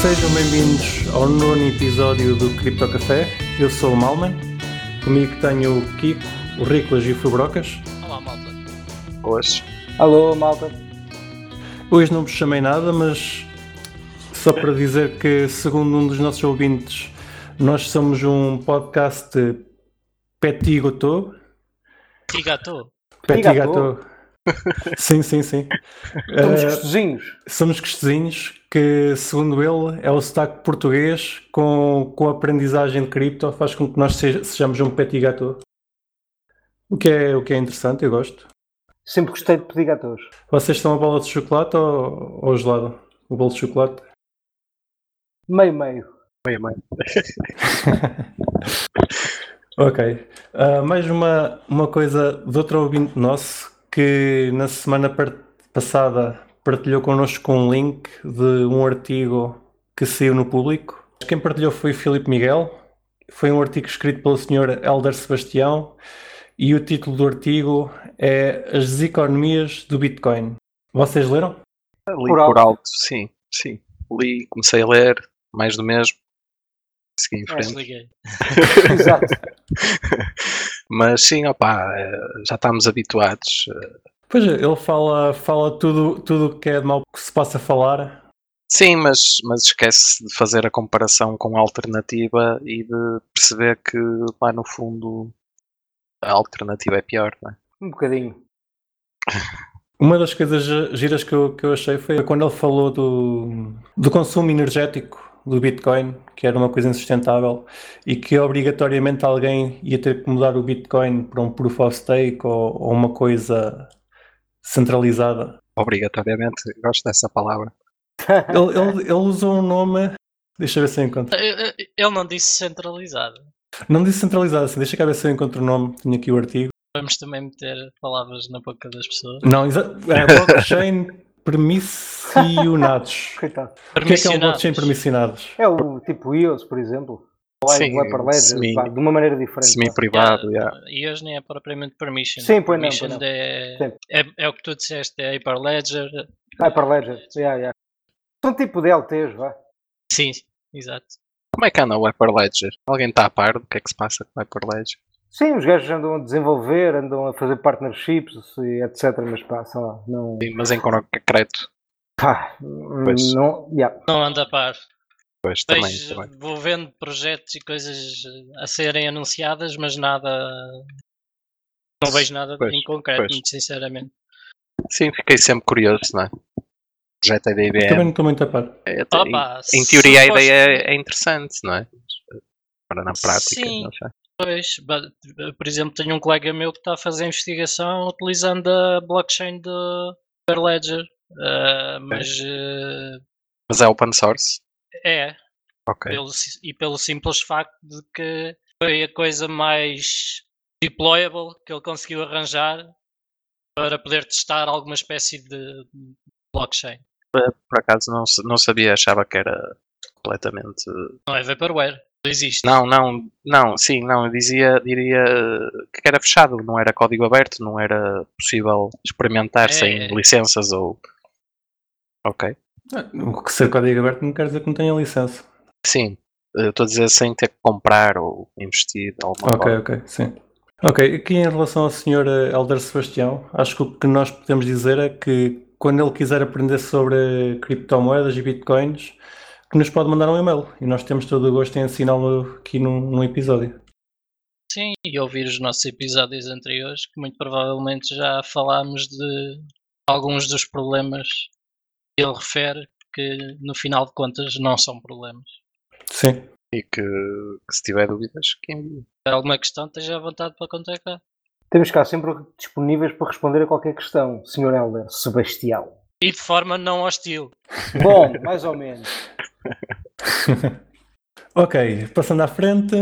Sejam bem-vindos ao nono episódio do Cripto Café. Eu sou o Malman. Comigo tenho o Kiko, o Riclas e o Fubrocas. Olá, malta. Hoje. Alô, malta. Hoje não vos chamei nada, mas só para dizer que, segundo um dos nossos ouvintes, nós somos um podcast Petit Gâteau. Petit Petit Gâteau. sim, sim, sim. Somos gostosinhos. somos gostosinhos, que segundo ele é o sotaque português com, com a aprendizagem de cripto faz com que nós seja- sejamos um petit gâteau. O que, é, o que é interessante, eu gosto. Sempre gostei de pedir gatos. Vocês estão a bola de chocolate ou, ou gelado? O bolo de chocolate? Meio, meio. Meio, meio. Ok. Ah, mais uma, uma coisa de outro ouvinte nosso que na semana passada partilhou connosco um link de um artigo que saiu no público. Quem partilhou foi o Filipe Miguel. Foi um artigo escrito pelo Sr. Helder Sebastião e o título do artigo é As Economias do Bitcoin. Vocês leram? Li Por por, alto. alto. sim, sim. Li, comecei a ler, mais do mesmo. Segui em frente. Exato. Mas sim, opá, eh, já estamos habituados. eh, Pois é, ele fala, fala tudo tudo o que é de mal que se possa falar. Sim, mas, mas esquece de fazer a comparação com a alternativa e de perceber que lá no fundo a alternativa é pior, não é? Um bocadinho. Uma das coisas giras que eu, que eu achei foi quando ele falou do, do consumo energético do Bitcoin, que era uma coisa insustentável e que obrigatoriamente alguém ia ter que mudar o Bitcoin para um proof of stake ou, ou uma coisa centralizada. Obrigatoriamente, gosto dessa palavra. Ele, ele, ele usou um nome, deixa eu ver se eu encontro. Ele não disse centralizado. Não disse centralizado, assim, deixa eu ver se eu encontro o nome, tinha aqui o artigo. Vamos também meter palavras na boca das pessoas. Não, é blockchain permissionados. Coitado. O que é que é um blockchain permissionados? É o tipo EOS, por exemplo. Ou Sim, o Hyper Ledger, semi- pá, de uma maneira diferente. Semi-privado, Yeah, yeah. E hoje nem é propriamente permission. Sim, pois não, pois não. É, Sim. é, é o que tu disseste, é Hyperledger. Hyper Ledger. Yeah, yeah. São tipo DLTs, vá. Sim, exato. Como é que anda o Hyperledger? Alguém está a par do que é que se passa com o Hyperledger? Sim, os gajos andam a desenvolver, andam a fazer partnerships e etc. Mas pá, sei lá, não. Sim, mas em concreto, Pá, Pois. não. Yeah. Não anda a par. pois também, Vejo, também. vou vendo projetos e coisas a serem anunciadas, mas nada. Não vejo nada Pois, em concreto, pois. muito sinceramente. Sim, fiquei sempre curioso, não é? O projeto é da Também IBM. não estou muito a par. É, Opa, em, em teoria a ideia é, é interessante, não é? Agora na prática, Sim. não sei. Pois, por exemplo, tenho um colega meu que está a fazer investigação utilizando a blockchain do Hyperledger, ah, mas eh, Mas é open source? é, Ok. pelo e pelo simples facto de que foi a coisa mais deployable que ele conseguiu arranjar para poder testar alguma espécie de blockchain. Por acaso não, não sabia, achava que era completamente. Não é vaporware, existe. Não, não, não, sim, não, eu dizia, diria que era fechado, não era código aberto, não era possível experimentar É, sem é. licenças ou. Ok. Ah, O que ser código aberto não quer dizer que não tenha licença. Sim, eu estou a dizer sem ter que comprar ou investir alguma Ok, forma. ok, sim. Ok, aqui em relação ao Sr. Helder Sebastião, acho que o que nós podemos dizer é que quando ele quiser aprender sobre criptomoedas e bitcoins, que nos pode mandar um e-mail e nós temos todo o gosto em ensiná-lo aqui num, num episódio. Sim, e ouvir os nossos episódios anteriores, que muito provavelmente já falámos de alguns dos problemas que ele refere, que no final de contas não são problemas. Sim. E que, que se tiver dúvidas, que envie. Alguma questão, esteja à vontade para contactar. Temos cá sempre disponíveis para responder a qualquer questão, Sr. Helder Sebastião. E de forma não hostil. Bom, mais ou menos. Ok, passando à frente,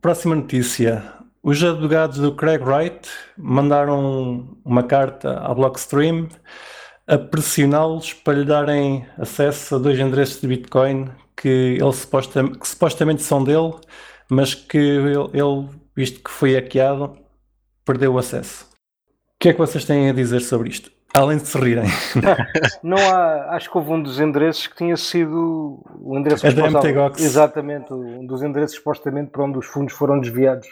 próxima notícia. Os advogados do Craig Wright mandaram uma carta à Blockstream a pressioná-los para lhe darem acesso a dois endereços de Bitcoin que, ele suposta- que supostamente são dele, mas que ele, ele, visto que foi hackeado, perdeu o acesso. O que é que vocês têm a dizer sobre isto? Além de se rirem. Não há, acho que houve um dos endereços que tinha sido o endereço É responsável- MTGOX. Exatamente, um dos endereços supostamente para onde os fundos foram desviados.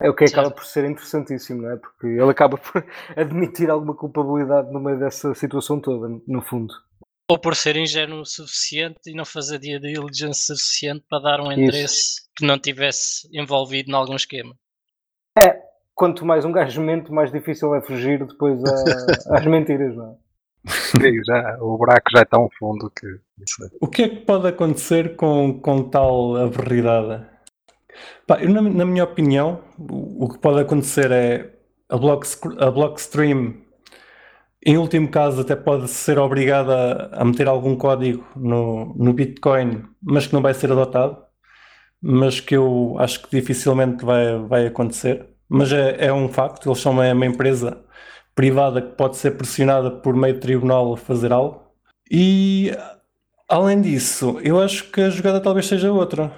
É o que acaba por ser interessantíssimo, não é? Porque ele acaba por admitir alguma culpabilidade no meio dessa situação toda, no fundo. Ou por ser ingênuo o suficiente e não fazer due diligence suficiente para dar um endereço que não tivesse envolvido em algum esquema. Quanto mais um gajo mente, mais difícil é fugir depois a- às mentiras, não é? Sim, já, o buraco já é tão fundo que. O que é que pode acontecer com, com tal averridade? Pá, eu, na, na minha opinião, o, o que pode acontecer é a, block, a Blockstream, em último caso, até pode ser obrigada a meter algum código no, no Bitcoin, mas que não vai ser adotado, mas que eu acho que dificilmente vai, vai acontecer. Mas é, é um facto, eles são uma, uma empresa privada que pode ser pressionada por meio de tribunal a fazer algo. E Além disso, eu acho que a jogada talvez seja outra.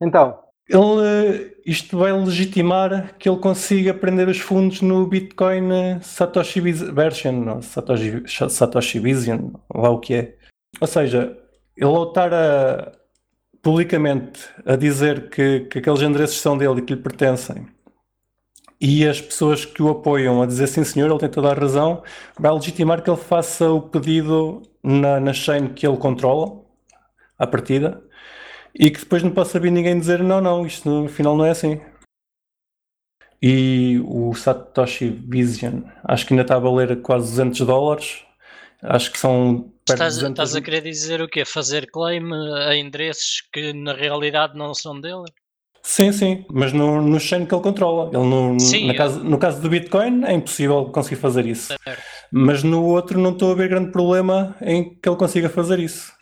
Então, Ele, isto vai legitimar que ele consiga prender os fundos no Bitcoin eh, Satoshi Version, ou Satoshi, Satoshi Vision, lá o que é. Ou seja, ele ao estar a, publicamente a dizer que, que aqueles endereços são dele e que lhe pertencem, e as pessoas que o apoiam a dizer sim senhor, ele tem toda a razão, vai legitimar que ele faça o pedido na, na chain que ele controla, à partida, e que depois não possa vir ninguém dizer não, não, isto no final não é assim. E o Satoshi Vision, acho que ainda está a valer quase 200 dólares, acho que são Estás, de 200 estás a querer dizer o quê? Fazer claim a endereços que na realidade não são dele? Sim, sim, mas no, no chain que ele controla. Ele no, Sim, na eu- caso, no caso do Bitcoin é impossível conseguir fazer isso. Certo. Mas no outro não estou a ver grande problema em que ele consiga fazer isso.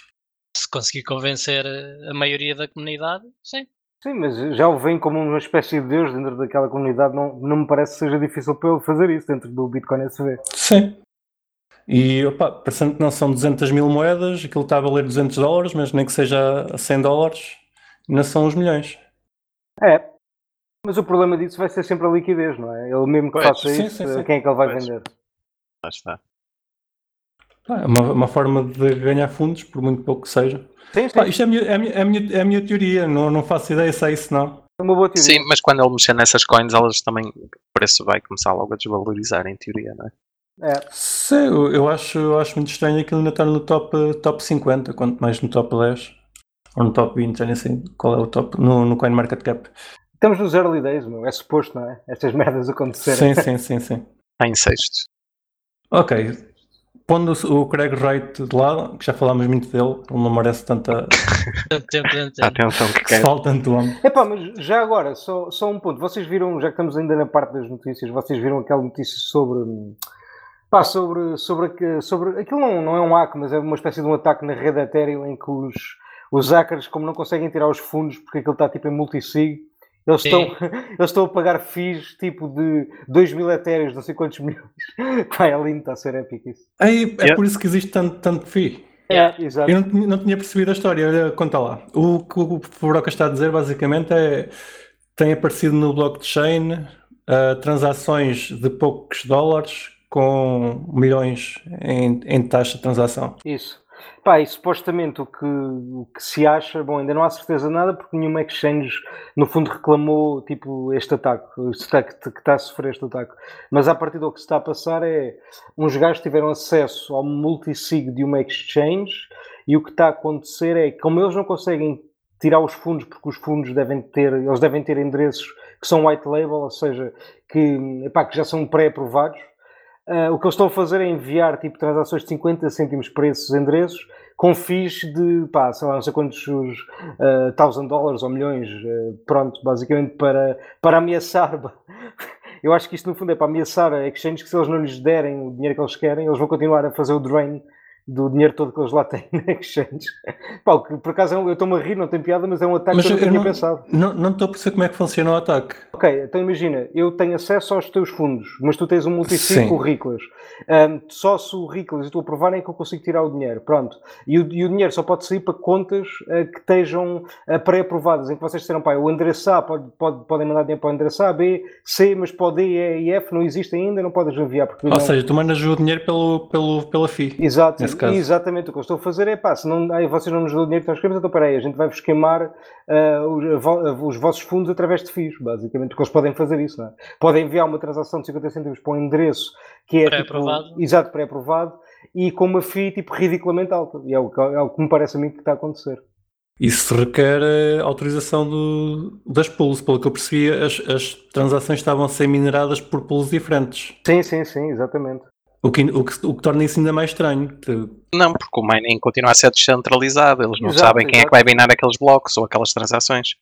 Se conseguir convencer a maioria da comunidade, sim. sim, mas já o vem como uma espécie de Deus dentro daquela comunidade. Não, não me parece que seja difícil para ele fazer isso dentro do Bitcoin SV. Sim. E opa, parecendo que não são 200 mil moedas, aquilo está a valer 200 dólares, mas nem que seja a 100 dólares, ainda são os milhões. É. Mas o problema disso vai ser sempre a liquidez, não é? Ele mesmo que Pois, faça sim, isso, sim, sim. quem é que ele vai Pois. vender? Lá está. Pá, É uma, uma forma de ganhar fundos, por muito pouco que seja. Sim, sim. Pá, isto é a minha, é a minha, é a minha, é a minha teoria, não, não faço ideia se é isso não. É uma boa teoria. Sim, mas quando ele mexer nessas coins, elas também. O preço vai começar logo a desvalorizar, em teoria, não é? É. Sim, eu, eu acho, eu acho muito estranho aquilo ainda estar no top, top 50, quanto mais no top 10 ou no top 20, já nem sei qual é o top, no, no CoinMarketCap. Estamos nos early days, meu. É suposto, não é? Estas merdas acontecerem. Sim, sim, sim, sim. Está em sexto. Ok, pondo o Craig Wright de lado, que já falámos muito dele, ele não merece tanta. Atenção que quer. fala tanto homem. Epá, mas já agora, só, só um ponto. Vocês viram, já que estamos ainda na parte das notícias, vocês viram aquela notícia sobre. Pá, sobre, sobre, sobre aquilo não, não é um hack, mas é uma espécie de um ataque na rede Ethereum em que os, os hackers, como não conseguem tirar os fundos porque aquilo está tipo em multisig, eles estão, eles estão a pagar fees tipo de 2 mil Ethereums, não sei quantos milhões. Pá, é lindo, está a ser épico isso. Aí, é Yeah. por isso que existe tanto, tanto FII. É, exato. Eu não, tinha- não tinha percebido a história, olha, conta lá. O que o Broca está a dizer basicamente é tem aparecido no blockchain ah, transações de poucos dólares com milhões em, em taxa de transação. Isso. Pá, e supostamente o que, o que se acha, bom, ainda não há certeza de nada porque nenhuma exchange no fundo reclamou tipo este ataque, que está a sofrer este ataque. Mas a partir do que se está a passar é uns gajos tiveram acesso ao multisig de uma exchange e o que está a acontecer é como eles não conseguem tirar os fundos porque os fundos devem ter, eles devem ter endereços que são white label, ou seja, que, epá, que já são pré-aprovados. Ah, o que eles estão a fazer é enviar tipo transações de 50 cêntimos para esses endereços com fees de, pá, sei lá, não sei quantos uh, thousand dólares ou milhões, ah, pronto, basicamente para, para ameaçar. Eu acho que isto no fundo é para ameaçar a exchanges que se eles não lhes derem o dinheiro que eles querem, eles vão continuar a fazer o drain do dinheiro todo que eles lá têm na exchange. Pá, que, por acaso é um- eu estou-me a rir, não tem piada, mas é um ataque Mas que eu não tinha não- pensado. Não não estou a perceber como é que funciona o ataque. Ok, então imagina, eu tenho acesso aos teus fundos, mas tu tens um multisig com o Riclas. Ahm, só se o Riclas e tu aprovarem é que eu consigo tirar o dinheiro. Pronto. E o, e o dinheiro só pode sair para contas ah, que estejam ah, pré-aprovadas, em que vocês disseram, pá, o endereço A pode, pode, podem mandar dinheiro para o endereço A, B, C, mas para o D, E e F não existe ainda, não podes enviar. Porque Ou não... seja, tu mandas o dinheiro pelo, pelo, pela FI. Exato, nesse caso. exatamente o que eu estou a fazer é pá, se não, ai, vocês não nos dão o dinheiro que nós queremos, então peraí, a gente vai-vos queimar ah, os, os vossos fundos através de FIIs, basicamente, porque eles podem fazer isso, não é? Podem enviar uma transação de 50 cêntimos para um endereço que é tipo, Pré-aprovado. exato, pré-aprovado e com uma FII tipo ridiculamente alta, e é o, que, é o que me parece a mim que está a acontecer. Isso requer eh, autorização do, das pools. Pelo que eu percebi, as, as transações estavam a ser mineradas por pools diferentes. Sim, sim, sim, exatamente. O que, o que, o que torna isso ainda mais estranho. Não, porque o mining continua a ser descentralizado. Eles não Exato, sabem quem é exato. que vai binar aqueles blocos ou aquelas transações.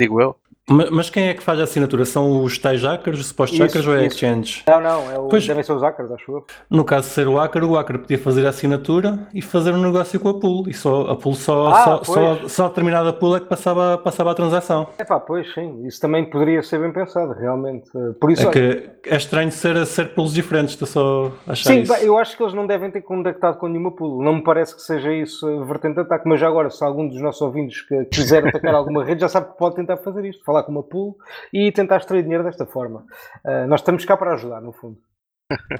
Digo eu. Ma- Mas quem é que faz a assinatura? São os tais hackers, os supostos Isso, hackers ou é exchange? Não, não, é o, Pois. devem ser os hackers, acho eu. No caso de ser o hacker, o hacker podia fazer a assinatura e fazer um negócio com a pool. E só, a pool só, Ah, só, pois. só, só a determinada pool é que passava, passava a transação. É pá, pois sim, isso também poderia ser bem pensado, realmente. Por isso, É que é estranho ser, ser pools diferentes, estou só a achar Sim, isso. bem, eu acho que eles não devem ter contactado com nenhuma pool. Não me parece que seja isso vertente de ataque, mas já agora, se algum dos nossos ouvintes que quiser atacar alguma rede, já sabe que pode tentar fazer isto, falar com uma pool e tentar extrair dinheiro desta forma. Ah, nós estamos cá para ajudar, no fundo.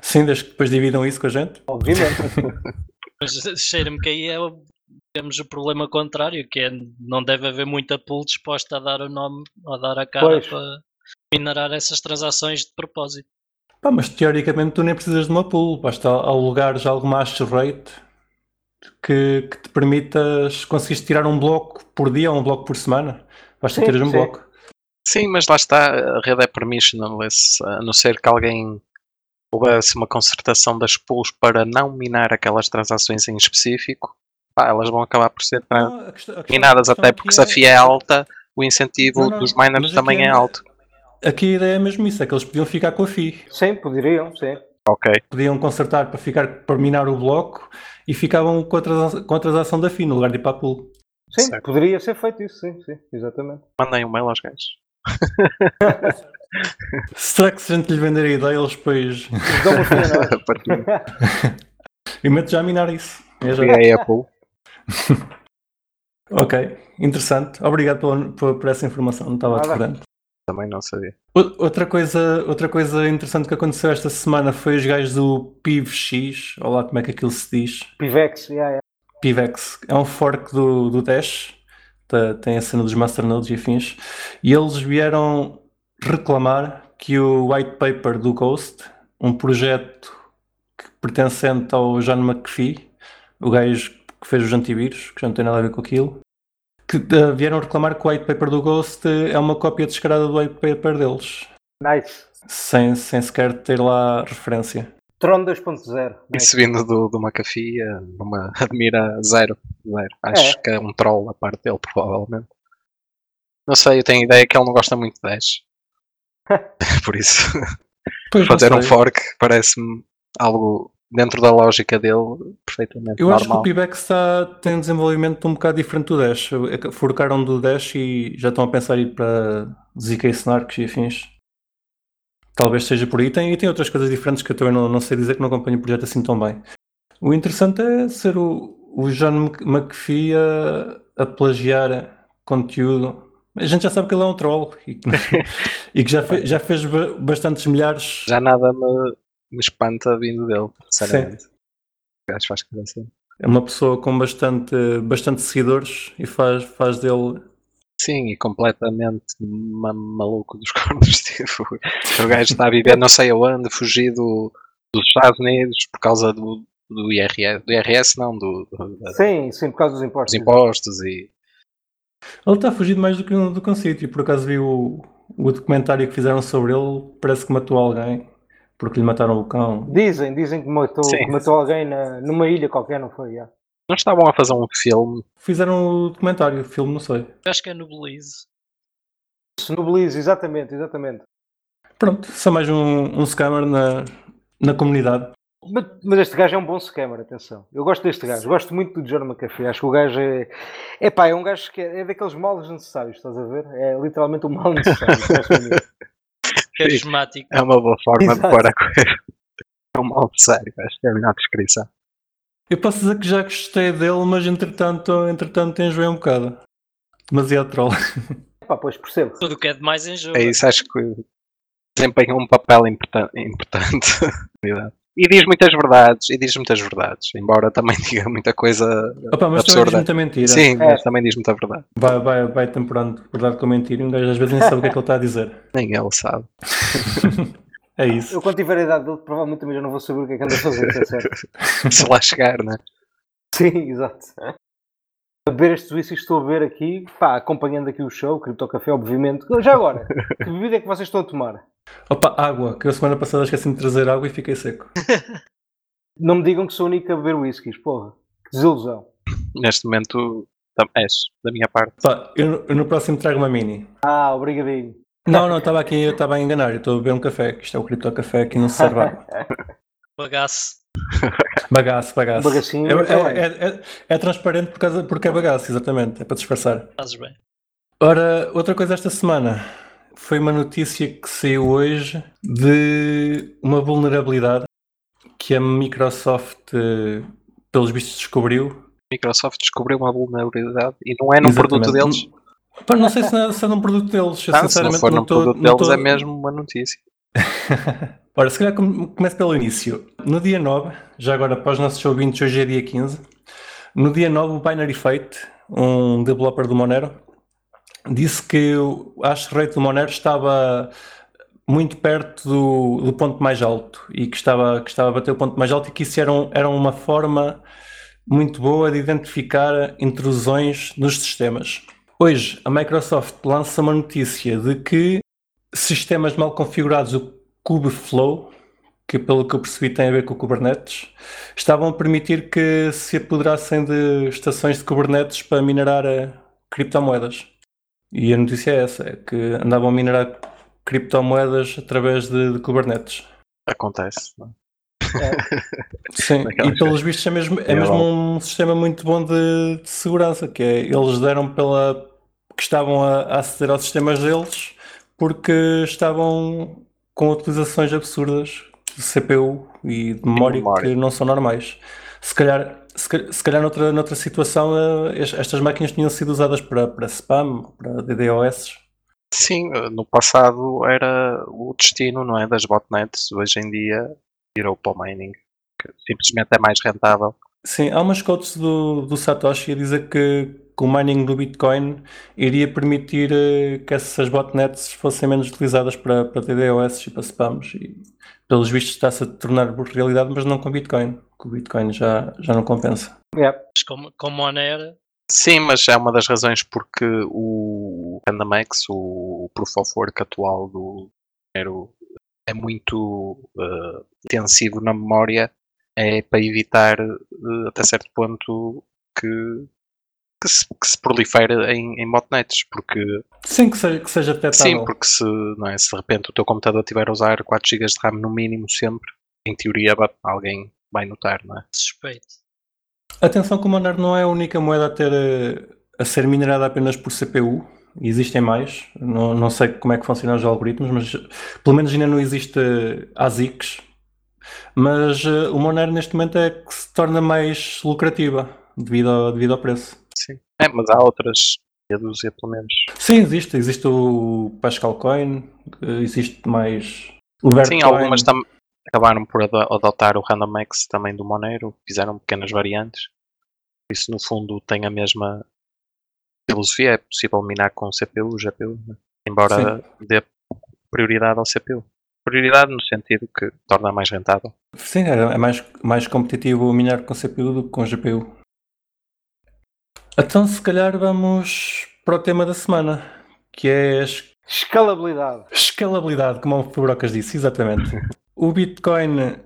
Sim, desde que depois dividam isso com a gente. Obviamente. Mas cheira-me que aí é temos o problema contrário, que é não deve haver muita pool disposta a dar o nome, a dar a cara Pois. para minerar essas transações de propósito. Pá, mas teoricamente tu nem precisas de uma pool, basta alugar já alguma hash rate que, que te permitas conseguires tirar um bloco por dia ou um bloco por semana. Basta Sim, teres um sim. bloco. Sim, mas lá está, a rede é permissionless, a não ser que alguém houvesse uma concertação das pools para não minar aquelas transações em específico, pá, elas vão acabar por ser Não, a questão- a questão- minadas, até porque se a FIA é alta, o incentivo Não, não, dos miners também é é- alto. Aqui a ideia é mesmo isso, é que eles podiam ficar com a FI. sim, poderiam, sim. Ok. Podiam consertar para ficar para minar o bloco e ficavam com a, transa- com a transação da FI no lugar de ir para a pool. Sim, Certo. poderia ser feito isso, sim, sim, exatamente. Mandem um mail aos gajos. Será que se a gente lhe vender a ideia, eles depois. Dão uma e mete já a minar isso. É já. Peguei a pool. Ok, interessante. Obrigado por, por, por essa informação, não estava recordando. Também não sabia. Outra coisa, outra coisa interessante que aconteceu esta semana foi os gajos do PivX, ou lá como é que aquilo se diz, Pivex, yeah, yeah. Pivex, é um fork do, do Dash, tem a cena dos masternodes e afins, e eles vieram reclamar que o white paper do Ghost, um projeto que pertencente ao John McPhee, o gajo que fez os antivírus, que já não tem nada a ver com aquilo, que eh, vieram reclamar que o white paper do Ghost é uma cópia descarada do white paper deles, Nice. sem, sem sequer ter lá referência. Tron 2.0. Nice. Isso vindo do, do McAfee, eh, uma admira zero. Zero. Acho É. que é um troll a parte dele, provavelmente. Não sei, eu tenho a ideia que ele não gosta muito de Dash. Por isso, Pois, fazer um fork parece-me algo dentro da lógica dele perfeitamente Eu acho que o normal. Pibex está, tem um desenvolvimento um bocado diferente do Dash. É Forcaram do Dash e já estão a pensar em ir para ZK Snarks e afins. Talvez seja por aí. Tem, e tem outras coisas diferentes que eu também não, não sei dizer que não acompanho o projeto assim tão bem. O interessante é ser o, o John Mc- McPhee a, a plagiar conteúdo. A gente já sabe que ele é um troll e que, e que já, fe- já fez ba- bastantes milhares. Já nada me, me espanta vindo dele, sinceramente. O gajo faz cena. É uma pessoa com bastante, bastante seguidores e faz, faz dele Sim, e completamente ma- maluco dos cornos. Tipo, o gajo está a viver não sei aonde, fugido dos Estados Unidos por causa do, do IRS. Do IRS, não, do, do- dos Sim, sim, por causa dos impostos. impostos e. Ele está a fugir mais do que, um- do que um sítio. Por acaso vi o, o documentário que fizeram sobre ele, parece que matou alguém porque lhe mataram o cão. Dizem, dizem que matou, que matou alguém na, numa ilha qualquer, não foi? yeah. Não estavam a fazer um filme Fizeram o documentário, o filme, não sei. Acho que é no Belize. Isso, no Belize, exatamente, exatamente. Pronto, só mais um, um scammer na, na comunidade. Mas, mas este gajo é um bom scammer, atenção. Eu gosto deste gajo, gosto muito do John McAfee. Acho que o gajo é. É pá, é um gajo que é, é daqueles males necessários, estás a ver? É literalmente um mal necessário. Carismático. É uma boa forma Exato. de pôr a coisa. É um mal sério, acho que é a melhor descrição. Eu posso dizer que já gostei dele, mas entretanto, entretanto enjoei um bocado. Demasiado troll. pá, pois percebo. Tudo o que é demais enjoa. É isso, acho que desempenha um papel importan- importante. e diz muitas verdades, e diz muitas verdades, embora também diga muita coisa Opa, mas também diz absurda. muita mentira. Sim, É. mas também diz muita verdade. Vai, vai, vai temperando verdade com mentira e um gajo às vezes nem sabe o que é que ele está a dizer. Nem ele sabe. É isso. Eu, quando tiver a idade dele, provavelmente também já não vou saber o que é que anda a fazer, está certo? Se lá chegar, né? Sim, exato. Beber estes whiskies que estou a ver aqui, pá, acompanhando aqui o show, Cripto Café, obviamente. Já agora, que bebida é que vocês estão a tomar? Opa, água, que eu semana passada esqueci-me de trazer água e fiquei seco. Não me digam que sou o único a beber whiskies, porra. Que desilusão. Neste momento, és, da minha parte. Pá, eu, eu no próximo trago uma mini. Ah, obrigadinho. Não, não, estava aqui, eu estava a enganar, eu estou a beber um café, que isto é o Cripto Café, aqui não se serve água. Bagaço. Bagaço, bagaço. Um bagacinho, É, é, é, é- é transparente por causa, porque é bagaço, exatamente, é para disfarçar. Fazes bem. Ora, outra coisa esta semana foi uma notícia que saiu hoje de uma vulnerabilidade que a Microsoft, eh, pelos vistos, descobriu. Microsoft descobriu uma vulnerabilidade e não é num Exatamente. produto deles. Pá, não sei se, não- se é num produto deles, eu Ah, se não sinceramente for não num estou. produto deles, estou- é mesmo uma notícia. Ora, se calhar come- começo pelo início. No dia 9, já agora para os nossos ouvintes, hoje é dia 15. No dia 9, o Binary Fate, um developer do Monero, disse que o hash rate do Monero estava muito perto do, do ponto mais alto e que estava, que estava a bater o ponto mais alto e que isso era, um- era uma forma muito boa de identificar intrusões nos sistemas. Hoje, a Microsoft lança uma notícia de que sistemas mal configurados, o Kubeflow, que pelo que eu percebi tem a ver com o Kubernetes, estavam a permitir que se apoderassem de estações de Kubernetes para minerar eh, criptomoedas. E a notícia é essa, é que andavam a minerar criptomoedas através de, de Kubernetes. Acontece. não é? Sim, Daquelas e pelos vistos é mesmo, é É mesmo um sistema muito bom de, de segurança, que é, eles deram pela que estavam a, a aceder aos sistemas deles porque estavam com utilizações absurdas de CPU e de memória, memória. que não são normais. Se calhar, se, se calhar noutra, noutra situação eh, es- estas máquinas tinham sido usadas para, para spam, para DDoS. Sim, no passado era o destino, não é? Das botnets. Hoje em dia virou para o mining, que simplesmente é mais rentável. Sim, há umas quotes do, do Satoshi a dizer que, que o mining do Bitcoin iria permitir eh, que essas botnets fossem menos utilizadas para, para DDoS e para spams. E, pelos vistos está-se a tornar realidade, mas não com Bitcoin. Que o Bitcoin já, já não compensa. Yeah. Como, como Monero, Sim, mas é uma das razões porque o RandomX, o Proof of Work atual do Monero, é muito eh, intensivo na memória, é para evitar eh, até certo ponto que, que, se, que se prolifere em, em botnets, porque Sim, que seja, que seja detectável. sim, porque se, não é, se de repente o teu computador estiver a usar 4 GB de RAM no mínimo sempre, em teoria alguém vai notar, não é? suspeito. Atenção que o Monero não é a única moeda a, ter, eh, a ser minerada apenas por CPU. Existem mais. Não, não sei como é que funcionam os algoritmos, mas pelo menos ainda não existe eh, ASICs. Mas eh, o Monero neste momento é que se torna mais lucrativa devido ao, devido ao preço. Sim. É, mas há outras, meia dúzia pelo menos. Sim, existe. Existe o Pascal Coin, eh, existe mais o. Sim, algumas tam acabaram por ado- adotar o RandomX também do Monero, fizeram pequenas variantes. Isso no fundo tem a mesma filosofia, é possível minar com CPU, GPU, né? embora dê prioridade ao CPU. Prioridade no sentido que torna mais rentável. Sim, é é mais, mais competitivo minar com CPU do que com GPU. Então, se calhar, vamos para o tema da semana, que é a es- Escalabilidade. escalabilidade, como o Fubrocas disse, exatamente. O Bitcoin,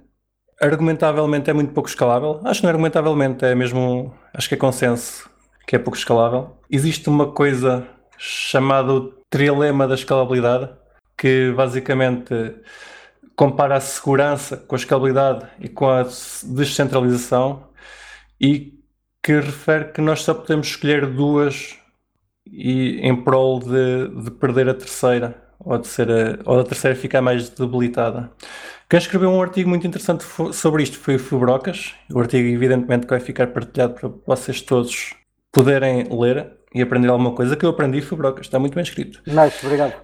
argumentavelmente, é muito pouco escalável. Acho que não é argumentavelmente, é mesmo, acho que é consenso que é pouco escalável. Existe uma coisa chamada o trilema da escalabilidade, que basicamente compara a segurança com a escalabilidade e com a descentralização e que refere que nós só podemos escolher duas e em prol de, de perder a terceira ou, de ser a, ou a terceira ficar mais debilitada. Quem escreveu um artigo muito interessante sobre isto foi o Fubrocas. O artigo, evidentemente, que vai ficar partilhado para vocês todos poderem ler e aprender alguma coisa que eu aprendi, Fubrocas. Está muito bem escrito. Nice, obrigado.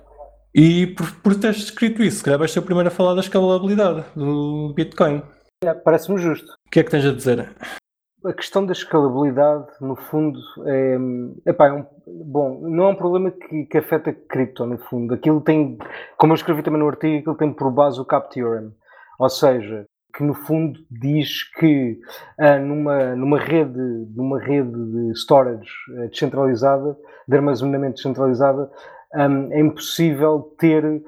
E por, por teres escrito isso, se calhar vais ser o primeiro a falar da escalabilidade do Bitcoin. É, Parece-me justo. O que é que tens a dizer? A questão da escalabilidade, no fundo, é, epá, é um, bom, não é um problema que, que afeta cripto, no fundo. Aquilo tem, como eu escrevi também no artigo, aquilo tem por base o Cap Theorem. Ou seja, que no fundo diz que ah, numa, numa, rede, numa rede de storage ah, descentralizada, de armazenamento descentralizada, um, é impossível ter uh,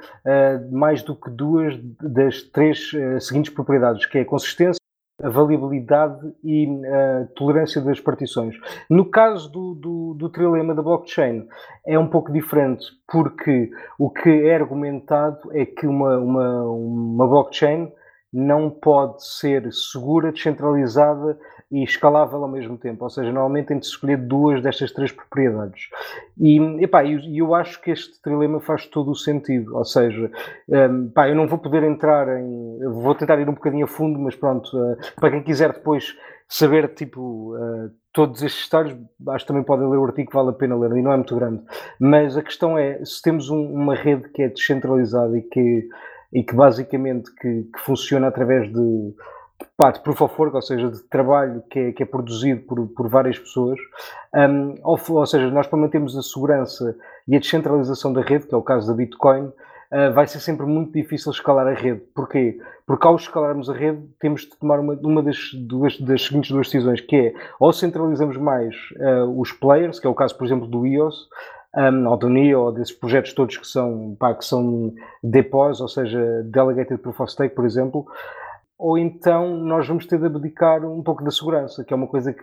mais do que duas das três uh, seguintes propriedades, que é a consistência, a variabilidade e a tolerância das partições. No caso do, do, do, trilema da blockchain, é um pouco diferente, porque o que é argumentado é que uma, uma, uma blockchain não pode ser segura, descentralizada e escalável ao mesmo tempo. Ou seja, normalmente tem de escolher duas destas três propriedades. E epá, eu, eu acho que este trilema faz todo o sentido. Ou seja, um, pá, eu não vou poder entrar em. vou tentar ir um bocadinho a fundo, mas pronto, uh, para quem quiser depois saber tipo uh, todos estes detalhes, acho que também podem ler o artigo vale a pena ler, e não é muito grande. Mas a questão é, se temos um, uma rede que é descentralizada e que, e que basicamente que, que funciona através de pá, de proof of work, ou seja, de trabalho que é, que é produzido por, por várias pessoas, um, ou, ou, seja, nós para mantermos a segurança e a descentralização da rede, que é o caso da Bitcoin, uh, vai ser sempre muito difícil escalar a rede. Porquê? Porque ao escalarmos a rede temos de tomar uma, uma das, duas, das seguintes duas decisões, que é ou centralizamos mais uh, os players, que é o caso, por exemplo, do EOS, um, ou do NIO, ou desses projetos todos que são, pá, que são DPoS, ou seja, Delegated Proof of Stake, por exemplo, ou então nós vamos ter de abdicar um pouco da segurança, que é uma coisa que,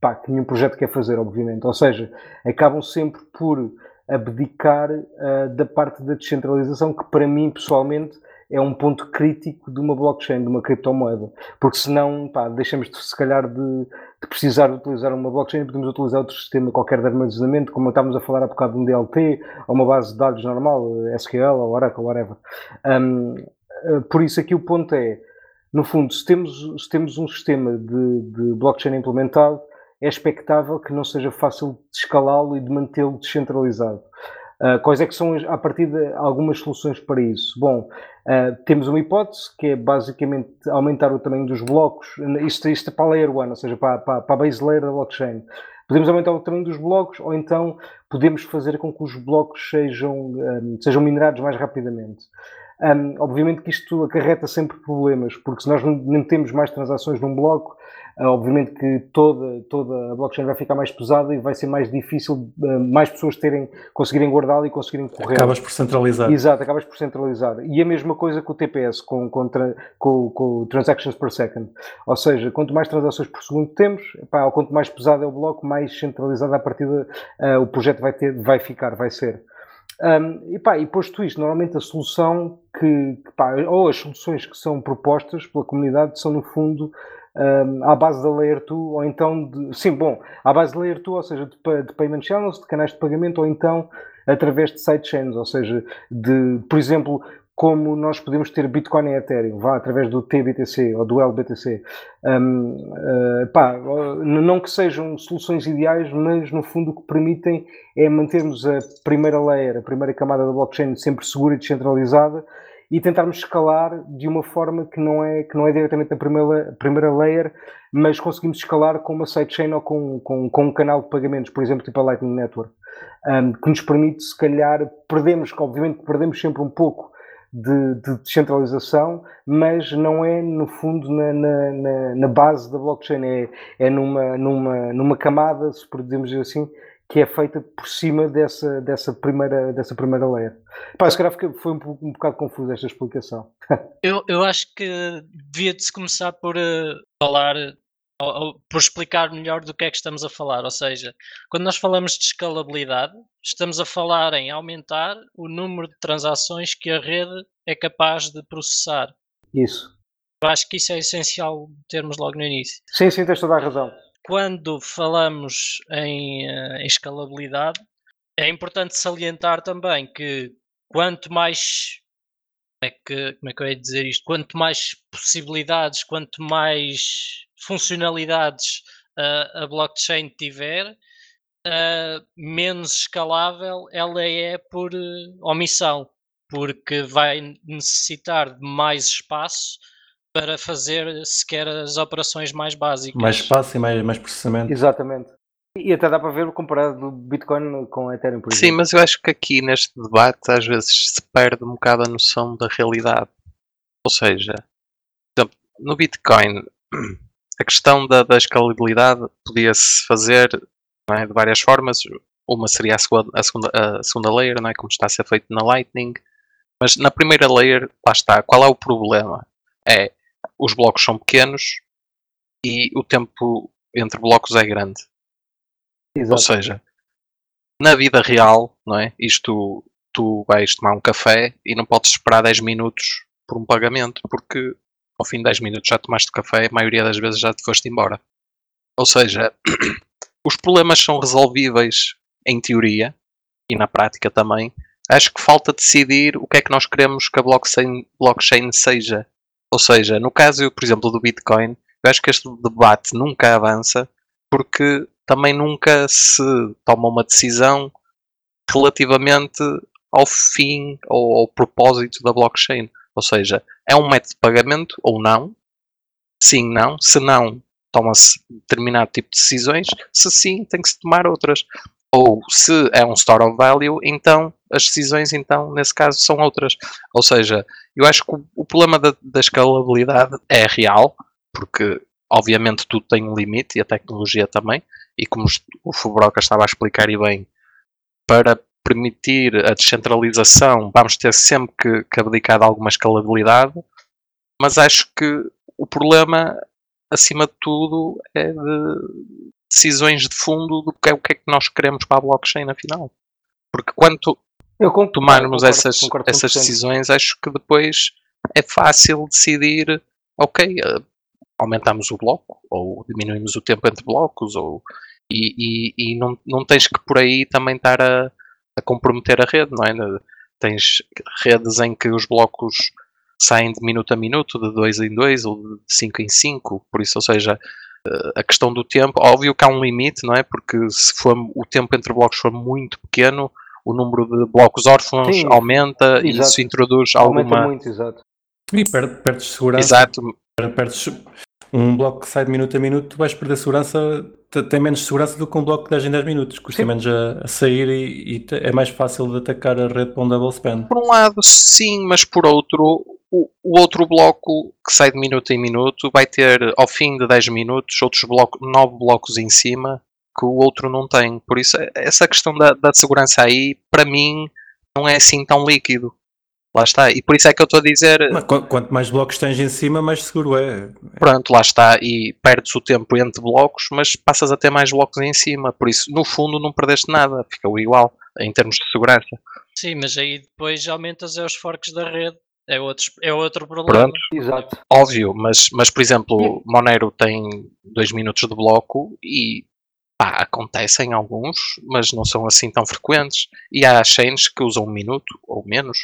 pá, que nenhum projeto quer fazer, obviamente. Ou seja, acabam sempre por abdicar uh, da parte da descentralização, que para mim, pessoalmente, é um ponto crítico de uma blockchain, de uma criptomoeda. Porque senão, pá, deixamos de, se calhar de, de precisar de utilizar uma blockchain, podemos utilizar outro sistema qualquer de armazenamento, como estávamos a falar há bocado de um DLT, ou uma base de dados normal, SQL ou Oracle, whatever. Um, uh, por isso aqui o ponto é, no fundo, se temos, se temos um sistema de, de blockchain implementado, é expectável que não seja fácil de escalá-lo e de mantê-lo descentralizado. Uh, quais é que são, a partir de algumas soluções para isso? Bom, uh, temos uma hipótese que é basicamente aumentar o tamanho dos blocos, isto, isto é para a Layer 1, ou seja, para, para, para a base layer da blockchain. Podemos aumentar o tamanho dos blocos ou então podemos fazer com que os blocos sejam, um, ah, sejam minerados mais rapidamente. Um, obviamente que isto acarreta sempre problemas, porque se nós não temos mais transações num bloco, uh, obviamente que toda, toda a blockchain vai ficar mais pesada e vai ser mais difícil uh, mais pessoas terem, conseguirem guardá-la e conseguirem correr. Acabas por centralizar. Exato, acabas por centralizar. E a mesma coisa com o TPS, com, com, com, com transactions per second. Ou seja, quanto mais transações por segundo temos, pá, ou quanto mais pesado é o bloco, mais centralizado a partida uh, o projeto vai, ter, vai ficar, vai ser. Um, e, pá, e posto isto, normalmente a solução que, que pá, ou as soluções que são propostas pela comunidade são no fundo um, à base da Layer 2, ou então de, sim, bom, à base da Layer 2, ou seja, de, de payment channels, de canais de pagamento, ou então através de sidechains, ou seja, de, por exemplo, como nós podemos ter Bitcoin e Ethereum, vá através do TBTC ou do LBTC. Um, uh, pá, não que sejam soluções ideais, mas no fundo o que permitem é mantermos a primeira layer, a primeira camada da blockchain sempre segura e descentralizada e tentarmos escalar de uma forma que não é, que não é diretamente a primeira, primeira layer, mas conseguimos escalar com uma sidechain ou com, com, com um canal de pagamentos, por exemplo, tipo a Lightning Network, um, que nos permite, se calhar, perdemos, obviamente perdemos sempre um pouco de, de, descentralização, mas não é no fundo na, na, na, base da blockchain, é, é numa, numa, numa camada, se podemos dizer assim, que é feita por cima dessa, dessa, primeira, dessa primeira layer. Pá, se calhar foi um, um bocado confuso esta explicação. eu, eu acho que devia de se começar por uh, falar por explicar melhor do que é que estamos a falar. Ou seja, quando nós falamos de escalabilidade, estamos a falar em aumentar o número de transações que a rede é capaz de processar. Isso. Eu acho que isso é essencial termos logo no início. Sim, sim, tens toda a razão. Quando falamos em, eh, em escalabilidade, é importante salientar também que quanto mais é que, como é que eu ia dizer isto? Quanto mais possibilidades, quanto mais funcionalidades uh, a blockchain tiver, uh, menos escalável ela é por uh, omissão, porque vai necessitar de mais espaço para fazer sequer as operações mais básicas. Mais espaço e mais, mais processamento. Exatamente. E até dá para ver comparado do Bitcoin com a Ethereum, por Sim, exemplo. mas eu acho que aqui neste debate às vezes se perde um bocado a noção da realidade. Ou seja, no Bitcoin, a questão da, da escalabilidade podia-se fazer é, de várias formas. Uma seria a segunda, a, segunda, a segunda layer, não é, como está a ser feito na Lightning. Mas na primeira layer, lá está, qual é o problema? É, os blocos são pequenos e o tempo entre blocos é grande. Ou Exato. seja, na vida real, não é? Isto tu vais tomar um café e não podes esperar 10 minutos por um pagamento, porque ao fim de 10 minutos já tomaste café, a maioria das vezes já te foste embora. Ou seja, os problemas são resolvíveis em teoria e na prática também. Acho que falta decidir o que é que nós queremos que a blockchain, blockchain seja. Ou seja, no caso, por exemplo, do Bitcoin, eu acho que este debate nunca avança porque também nunca se toma uma decisão relativamente ao fim ou ao propósito da blockchain. Ou seja, é um método de pagamento ou não? Sim, não. Se não, toma-se determinado tipo de decisões. Se sim, tem que se tomar outras. Ou se é um store of value, então as decisões, então, nesse caso, são outras. Ou seja, eu acho que o, o problema da, da escalabilidade é real, porque obviamente tudo tem um limite e a tecnologia também, e como o Fubroca estava a explicar e bem, para permitir a descentralização vamos ter sempre que, que abdicar de alguma escalabilidade, mas acho que o problema, acima de tudo, é de decisões de fundo do que é o que é que nós queremos para a blockchain afinal. Porque quando Eu concordo, tomarmos concordo, essas, concordo essas 100%. decisões, acho que depois é fácil decidir, ok, eh, aumentamos o bloco, ou diminuímos o tempo entre blocos, ou, e, e, e não, não tens que por aí também estar a, a comprometer a rede, não é? Tens redes em que os blocos saem de minuto a minuto, de 2 em 2 ou de 5 em 5, por isso, ou seja, eh, a questão do tempo, óbvio que há um limite, não é? Porque se for o tempo entre blocos for muito pequeno, o número de blocos órfãos Sim, aumenta e exato. isso introduz Aumenta alguma. muito, exato. E per- perdes segurança. Exato, Perdes um bloco que sai de minuto a minuto, tu vais perder segurança, te- tem menos segurança do que um bloco que 10 em 10 minutos. Custa Sim. menos a, a sair e, e é mais fácil de atacar a rede para um double spend. por um lado, sim, mas por outro, o, o outro bloco que sai de minuto em minuto vai ter, ao fim de 10 minutos, outros blocos, 9 blocos em cima que o outro não tem. Por isso, essa questão da, da segurança aí, para mim, não é assim tão líquido. Lá está. E por isso é que eu estou a dizer, Mas qu- quanto mais blocos tens em cima, mais seguro é. pronto, lá está. E perdes o tempo entre blocos, mas passas a ter mais blocos em cima. Por isso, no fundo, não perdeste nada. Ficou igual em termos de segurança. Sim, mas aí depois aumentas é os forks da rede. É outro, é outro problema. Pronto. Exato. Óbvio, mas, mas por exemplo, Monero tem 2 minutos de bloco e pá, acontecem alguns, mas não são assim tão frequentes. E há chains que usam um minuto ou menos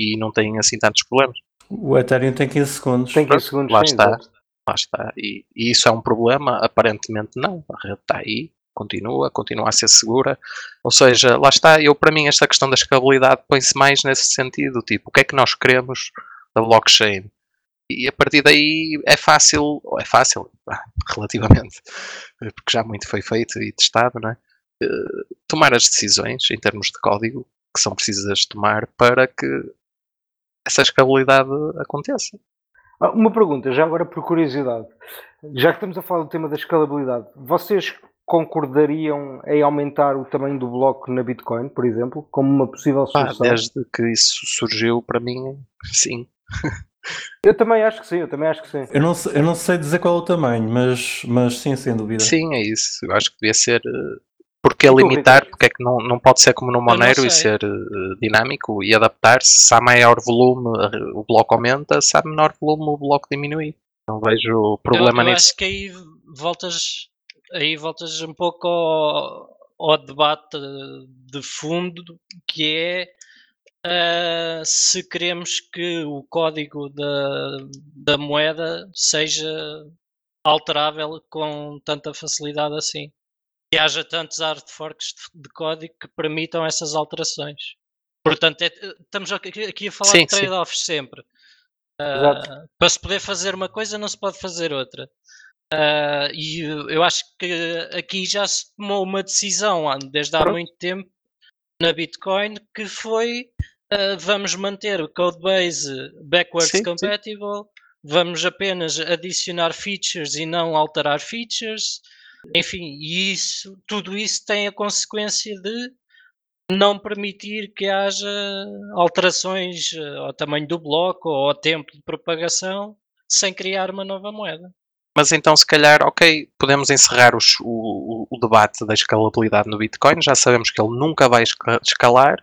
e não têm assim tantos problemas. O Ethereum tem 15 segundos. Tem 15 segundos. Lá sim, está. exato. Lá está. E, e isso é um problema? Aparentemente não. A rede está aí, continua, continua a ser segura. Ou seja, lá está. Eu, para mim, esta questão da escalabilidade põe-se mais nesse sentido. Tipo, o que é que nós queremos da blockchain? E a partir daí é fácil, ou é fácil, relativamente, porque já muito foi feito e testado, não é? Eh, tomar as decisões em termos de código que são precisas tomar para que essa escalabilidade aconteça. Ah, Uma pergunta, já agora por curiosidade. Já que estamos a falar do tema da escalabilidade, vocês concordariam em aumentar o tamanho do bloco na Bitcoin, por exemplo, como uma possível Pá, solução? desde que isso surgiu, para mim, sim. Eu também acho que sim, eu também acho que sim. Eu não, sei, eu não sei dizer qual é o tamanho, mas, mas sim, sem dúvida. Sim, é isso. Eu acho que devia ser eh, Porque tu, limitar, porque é que não, não pode ser como no Monero e ser eh, dinâmico e adaptar-se. Se há maior volume, eh, o bloco aumenta, se há menor volume, o bloco diminui. Não vejo problema eu, eu nisso. acho que aí voltas, aí voltas um pouco ao, ao debate de fundo que é ah, se queremos que o código da, da moeda seja alterável com tanta facilidade assim. Que haja tantos hard forks de, de código que permitam essas alterações. Portanto, é- estamos aqui, aqui a falar Sim, de sim. trade-offs sempre. Ah, para se poder fazer uma coisa, não se pode fazer outra. Ah, e eu acho que aqui já se tomou uma decisão desde há Pronto. muito tempo na Bitcoin que foi ah, vamos manter o codebase backwards Sim, sim. compatible, vamos apenas adicionar features e não alterar features. Enfim, isso, tudo isso tem a consequência de não permitir que haja alterações eh, ao tamanho do bloco ou ao tempo de propagação sem criar uma nova moeda. Mas então, se calhar, ok, podemos encerrar os- o, o- debate da escalabilidade no Bitcoin. Já sabemos que ele nunca vai esca- escalar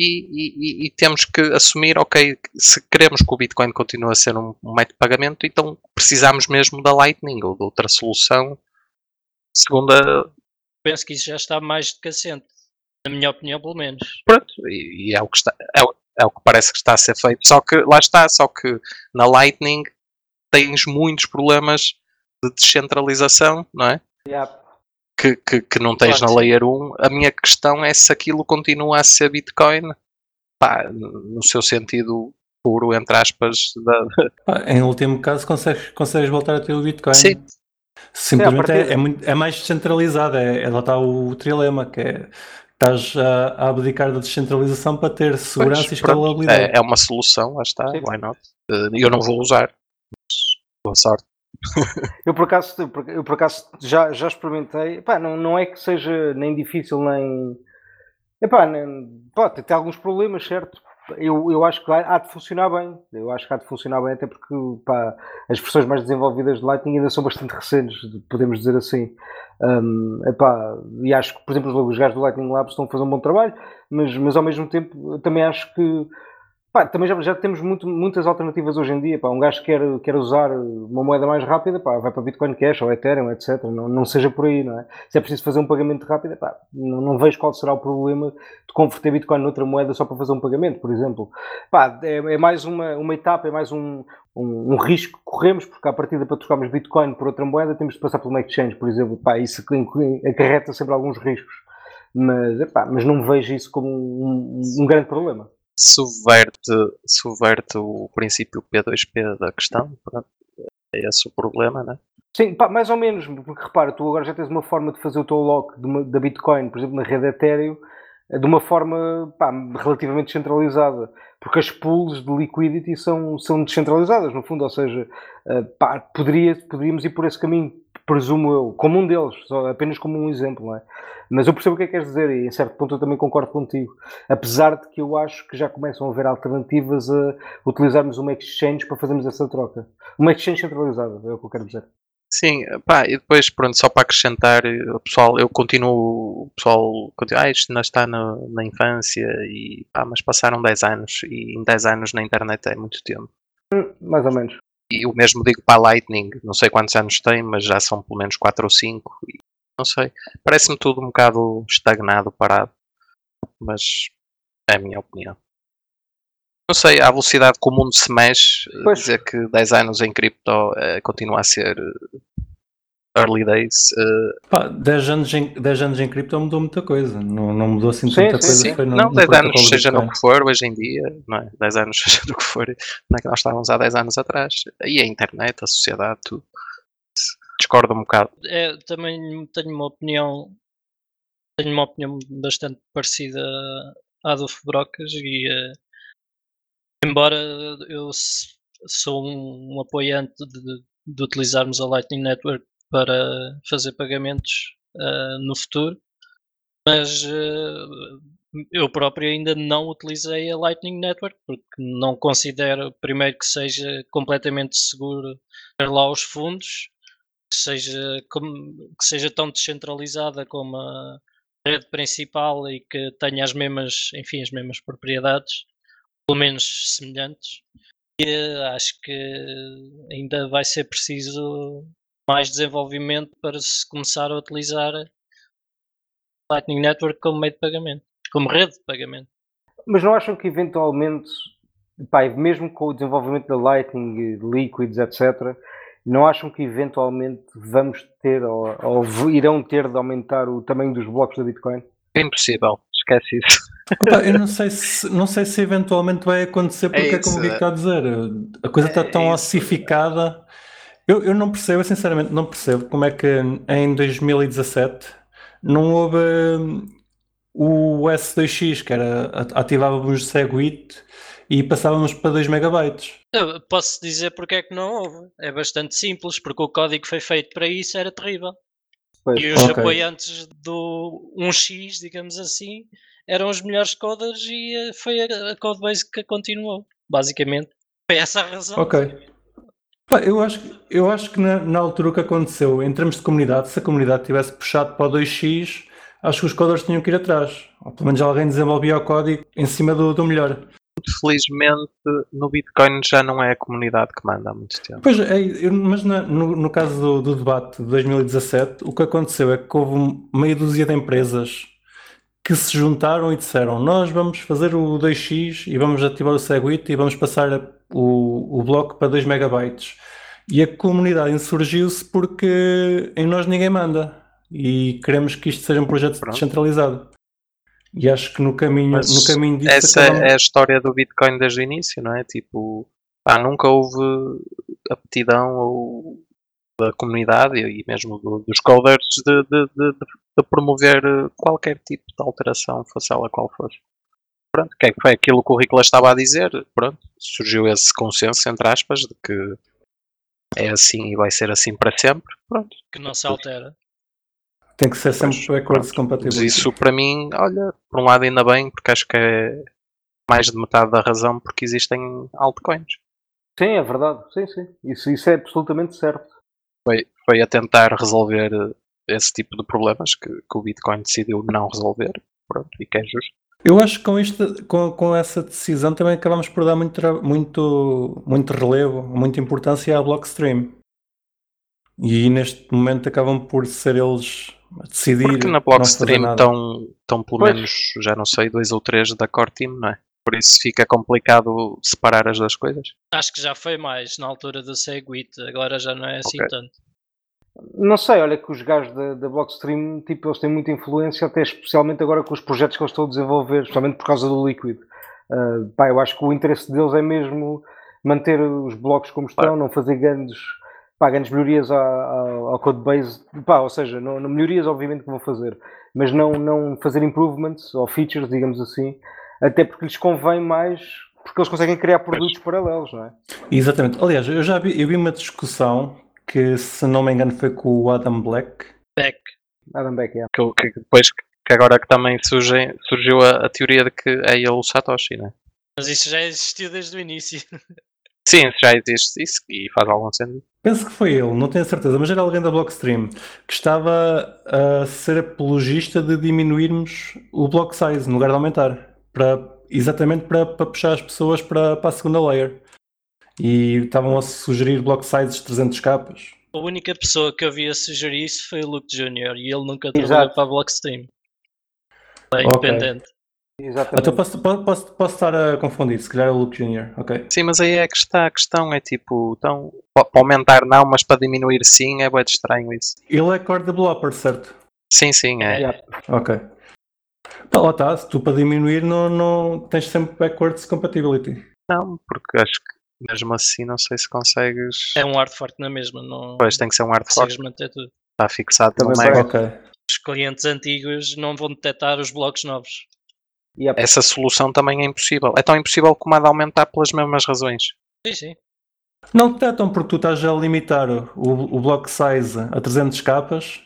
e, e- e- e temos que assumir, ok, se queremos que o Bitcoin continue a ser um, um método de pagamento, então precisamos mesmo da Lightning ou de outra solução. Segundo a, Penso que isso já está mais do que assente, na minha opinião, pelo menos. Pronto, e, e é, o que está, é, o- é o que parece que está a ser feito. Só que lá está, só que na Lightning tens muitos problemas de descentralização, não é? Yeah. Que, que, que não tens Claro na sim. Layer 1. A minha questão é se aquilo continua a ser Bitcoin, pá, no seu sentido puro, entre aspas, da, em último caso, consegues, consegues voltar a ter o Bitcoin. Sim. Simplesmente é, partida. é, muito- é mais descentralizado. É, é lá está o trilema, que é estás a, a abdicar da descentralização para ter segurança Pois, e escalabilidade. é, é uma solução, lá está, Sim. why not? Eh, Eu não vou usar, mas boa sorte. Eu por acaso, eu por- acaso já, já experimentei. Epá, não, não é que seja nem difícil nem. Epá, nem, ter alguns problemas, certo? Eu, eu acho que há de funcionar bem. Eu acho que há de funcionar bem, até porque pá, as versões mais desenvolvidas de Lightning ainda são bastante recentes, podemos dizer assim. Um, epá, e acho que, por exemplo, os gajos do Lightning Labs estão a fazer um bom trabalho, mas, mas ao mesmo tempo também acho que Pá, também já, já temos muito- muitas alternativas hoje em dia. Pá. Um gajo que quer, quer usar uma moeda mais rápida, pá, vai para Bitcoin Cash ou Ethereum, etc. Não, não seja por aí, não é? Se é preciso fazer um pagamento rápido, pá, não, não vejo qual será o problema de converter Bitcoin noutra moeda só para fazer um pagamento, por exemplo. Pá, é, é mais uma, uma etapa, é mais um, um, um risco que corremos, porque à partida para trocarmos Bitcoin por outra moeda temos de passar uma exchange, por exemplo. Pá, isso acarreta sempre alguns riscos. Mas, epá, mas não vejo isso como um- um grande problema. Subverte, subverte o princípio P2P da questão. É esse o problema, né? Sim, pá, mais ou menos, porque repara, tu agora já tens uma forma de fazer o teu lock uma- da Bitcoin, por exemplo, na rede Ethereum, eh, de uma forma pá, relativamente descentralizada, porque as pools de liquidity são, são descentralizadas, no fundo, ou seja, eh, pá, poderia, poderíamos ir por esse caminho, presumo eu, como um deles, só, apenas como um exemplo, não é? Mas eu percebo o que é que queres dizer e em certo ponto eu também concordo contigo, apesar de que eu acho que já começam a haver alternativas a utilizarmos uma exchange para fazermos essa troca. Uma exchange centralizada, é o que eu quero dizer. Sim, pá, e depois, pronto, só para acrescentar, o pessoal, eu continuo, o pessoal, continua, ah, isto ainda está na, na infância, e, pá, mas passaram 10 anos, e em 10 anos na internet é muito tempo. Mais ou menos. E o mesmo digo para a Lightning, não sei quantos anos tem, mas já são pelo menos 4 ou 5, e não sei, parece-me tudo um bocado estagnado, parado, mas é a minha opinião. Não sei, à velocidade que o mundo se mexe, Pois. dizer que 10 anos em cripto eh, continua a ser early days, eh, Pá, 10 anos, em, 10 anos em cripto mudou muita coisa. Não, não mudou assim Sim, tanta sim, coisa. sim. Foi no, não, no 10 protocolo anos seja no que for hoje em dia, não é? 10 anos seja no que for, não é que nós estávamos há 10 anos atrás. E a internet, a sociedade, tudo. Discordo um bocado. É, também tenho uma opinião tenho uma opinião bastante parecida à do Fubrocas e eh, embora eu sou um, um apoiante de, de utilizarmos a Lightning Network para fazer pagamentos eh, no futuro, mas eh, eu próprio ainda não utilizei a Lightning Network porque não considero primeiro que seja completamente seguro ter lá os fundos que seja, que seja tão descentralizada como a, rede principal e que tenha as mesmas, enfim, as mesmas propriedades, pelo menos semelhantes. E eh, acho que ainda vai ser preciso mais desenvolvimento para se começar a utilizar Lightning Network como meio de pagamento, como rede de pagamento. Mas não acham que eventualmente, pá, mesmo com o desenvolvimento da Lightning, Liquids, etc., não acham que eventualmente vamos ter ou, ou irão ter de aumentar o tamanho dos blocos da Bitcoin? É impossível, esquece isso. Opa, eu não sei, se, não sei se eventualmente vai acontecer, porque é, É como o isso, é. está a dizer, a coisa está É tão isso. ossificada. Eu, eu não percebo, eu sinceramente não percebo como é que em 2017 não houve hum, o S2X, que era at- ativávamos o Segwit e passávamos para 2 megabytes. Eu posso dizer porque é que não houve. É bastante simples, porque o código foi feito para isso, era terrível. Pois. E os Ok. apoiantes do 1x, digamos assim, eram os melhores coders e eh, foi a, a codebase que continuou, basicamente. Foi essa a razão. Ok. Eu acho, que- eu acho que na, na altura o que aconteceu, em termos de comunidade, se a comunidade tivesse puxado para o 2x, acho que os coders tinham que ir atrás. Ou pelo menos alguém desenvolvia o código em cima do, do melhor. Felizmente no Bitcoin já não é a comunidade que manda há muito tempo. Pois é, eu- mas na- no, no caso do, do debate de 2017, o que aconteceu é que houve meia dúzia de empresas que se juntaram e disseram: Nós vamos fazer o 2x e vamos ativar o Segwit e vamos passar a- o, o bloco para 2 megabytes. E a comunidade insurgiu-se porque em nós ninguém manda e queremos que isto seja um projeto Pronto. descentralizado. E acho que no caminho, Mas no caminho disso Essa acabamos- é a história do Bitcoin desde o início, não é? Tipo, pá, nunca houve aptidão ou da comunidade e mesmo do- dos coders de, de- de- de- promover qualquer tipo de alteração, fosse ela qual fosse. Pronto, que é que foi aquilo que o Ricola estava a dizer. Pronto, surgiu esse consenso, entre aspas, de que é assim e vai ser assim para sempre. Pronto, Que não se altera. tem que ser sempre Pois, backwards pronto. mas compatible. isso para mim, olha, por um lado ainda bem, porque acho que é mais de metade da razão porque existem altcoins. Sim, é verdade. Sim, sim. Isso, isso é absolutamente certo. Foi, foi a tentar resolver esse tipo de problemas que, que o Bitcoin decidiu não resolver. Pronto, e que é justo. Eu acho que com, isto, com, com essa decisão também acabamos por dar muito, muito, muito relevo, muita importância à Blockstream. E neste momento acabam por ser eles a decidir. Porque na Blockstream estão, estão pelo Pois. menos, já não sei, dois ou três da Core Team, não é? Por isso fica complicado separar as duas coisas. Acho que já foi mais na altura do Segwit, agora já não é assim Ok. tanto. Não sei, olha que os gajos da, da Blockstream, tipo, eles têm muita influência, até especialmente agora com os projetos que eles estão a desenvolver, especialmente por causa do Liquid. Ah, pá, eu acho que o interesse deles é mesmo manter os blocos como estão, não fazer grandes, pá, grandes melhorias à- ao, ao codebase, pá, ou seja, não, não- melhorias obviamente que vão fazer, mas não, não fazer improvements ou features, digamos assim, até porque lhes convém mais, porque eles conseguem criar produtos paralelos, não é? Exatamente. Aliás, eu já vi, eu vi uma discussão que, se não me engano, foi com o Adam Black. Back. Adam Beck, é. Que, que depois que agora que também surge, surgiu a, a teoria de que é ele o Satoshi, não é? Mas isso já existiu desde o início. Sim, já existe isso e faz algum sentido. Penso que foi ele, não tenho a certeza, mas era alguém da Blockstream que estava a ser apologista de diminuirmos o block size no lugar de aumentar, para, exatamente para, para puxar as pessoas para, para a segunda layer. E estavam a sugerir block sizes de 300 capas. A única pessoa que eu vi a sugerir isso foi o Luke Jr. e ele nunca trabalhou Exato. para a Blockstream. É independente. Exatamente. Então posso, po- posso, posso estar a confundir, se calhar é o Luke Jr. Ok. Sim, mas aí é que está a questão, é tipo, então, pa- para aumentar não, mas para diminuir sim, é bem estranho isso. Ele é core developer, certo? Sim, sim, é. Yeah. Ok. Tá, lá está, se tu para diminuir não, não tens sempre backwards compatibility. Não, porque acho que mesmo assim não sei se consegues. É um hard fork na mesma, não Depois tem que ser um hard fork, consegues manter tudo. está fixado Também Mega. Ok. Os clientes antigos não vão detectar os blocos novos. Yep. Essa solução também é impossível. É tão impossível como a de aumentar pelas mesmas razões. Sim, sim. Não detectam porque tu estás a limitar o, o block size a 300 capas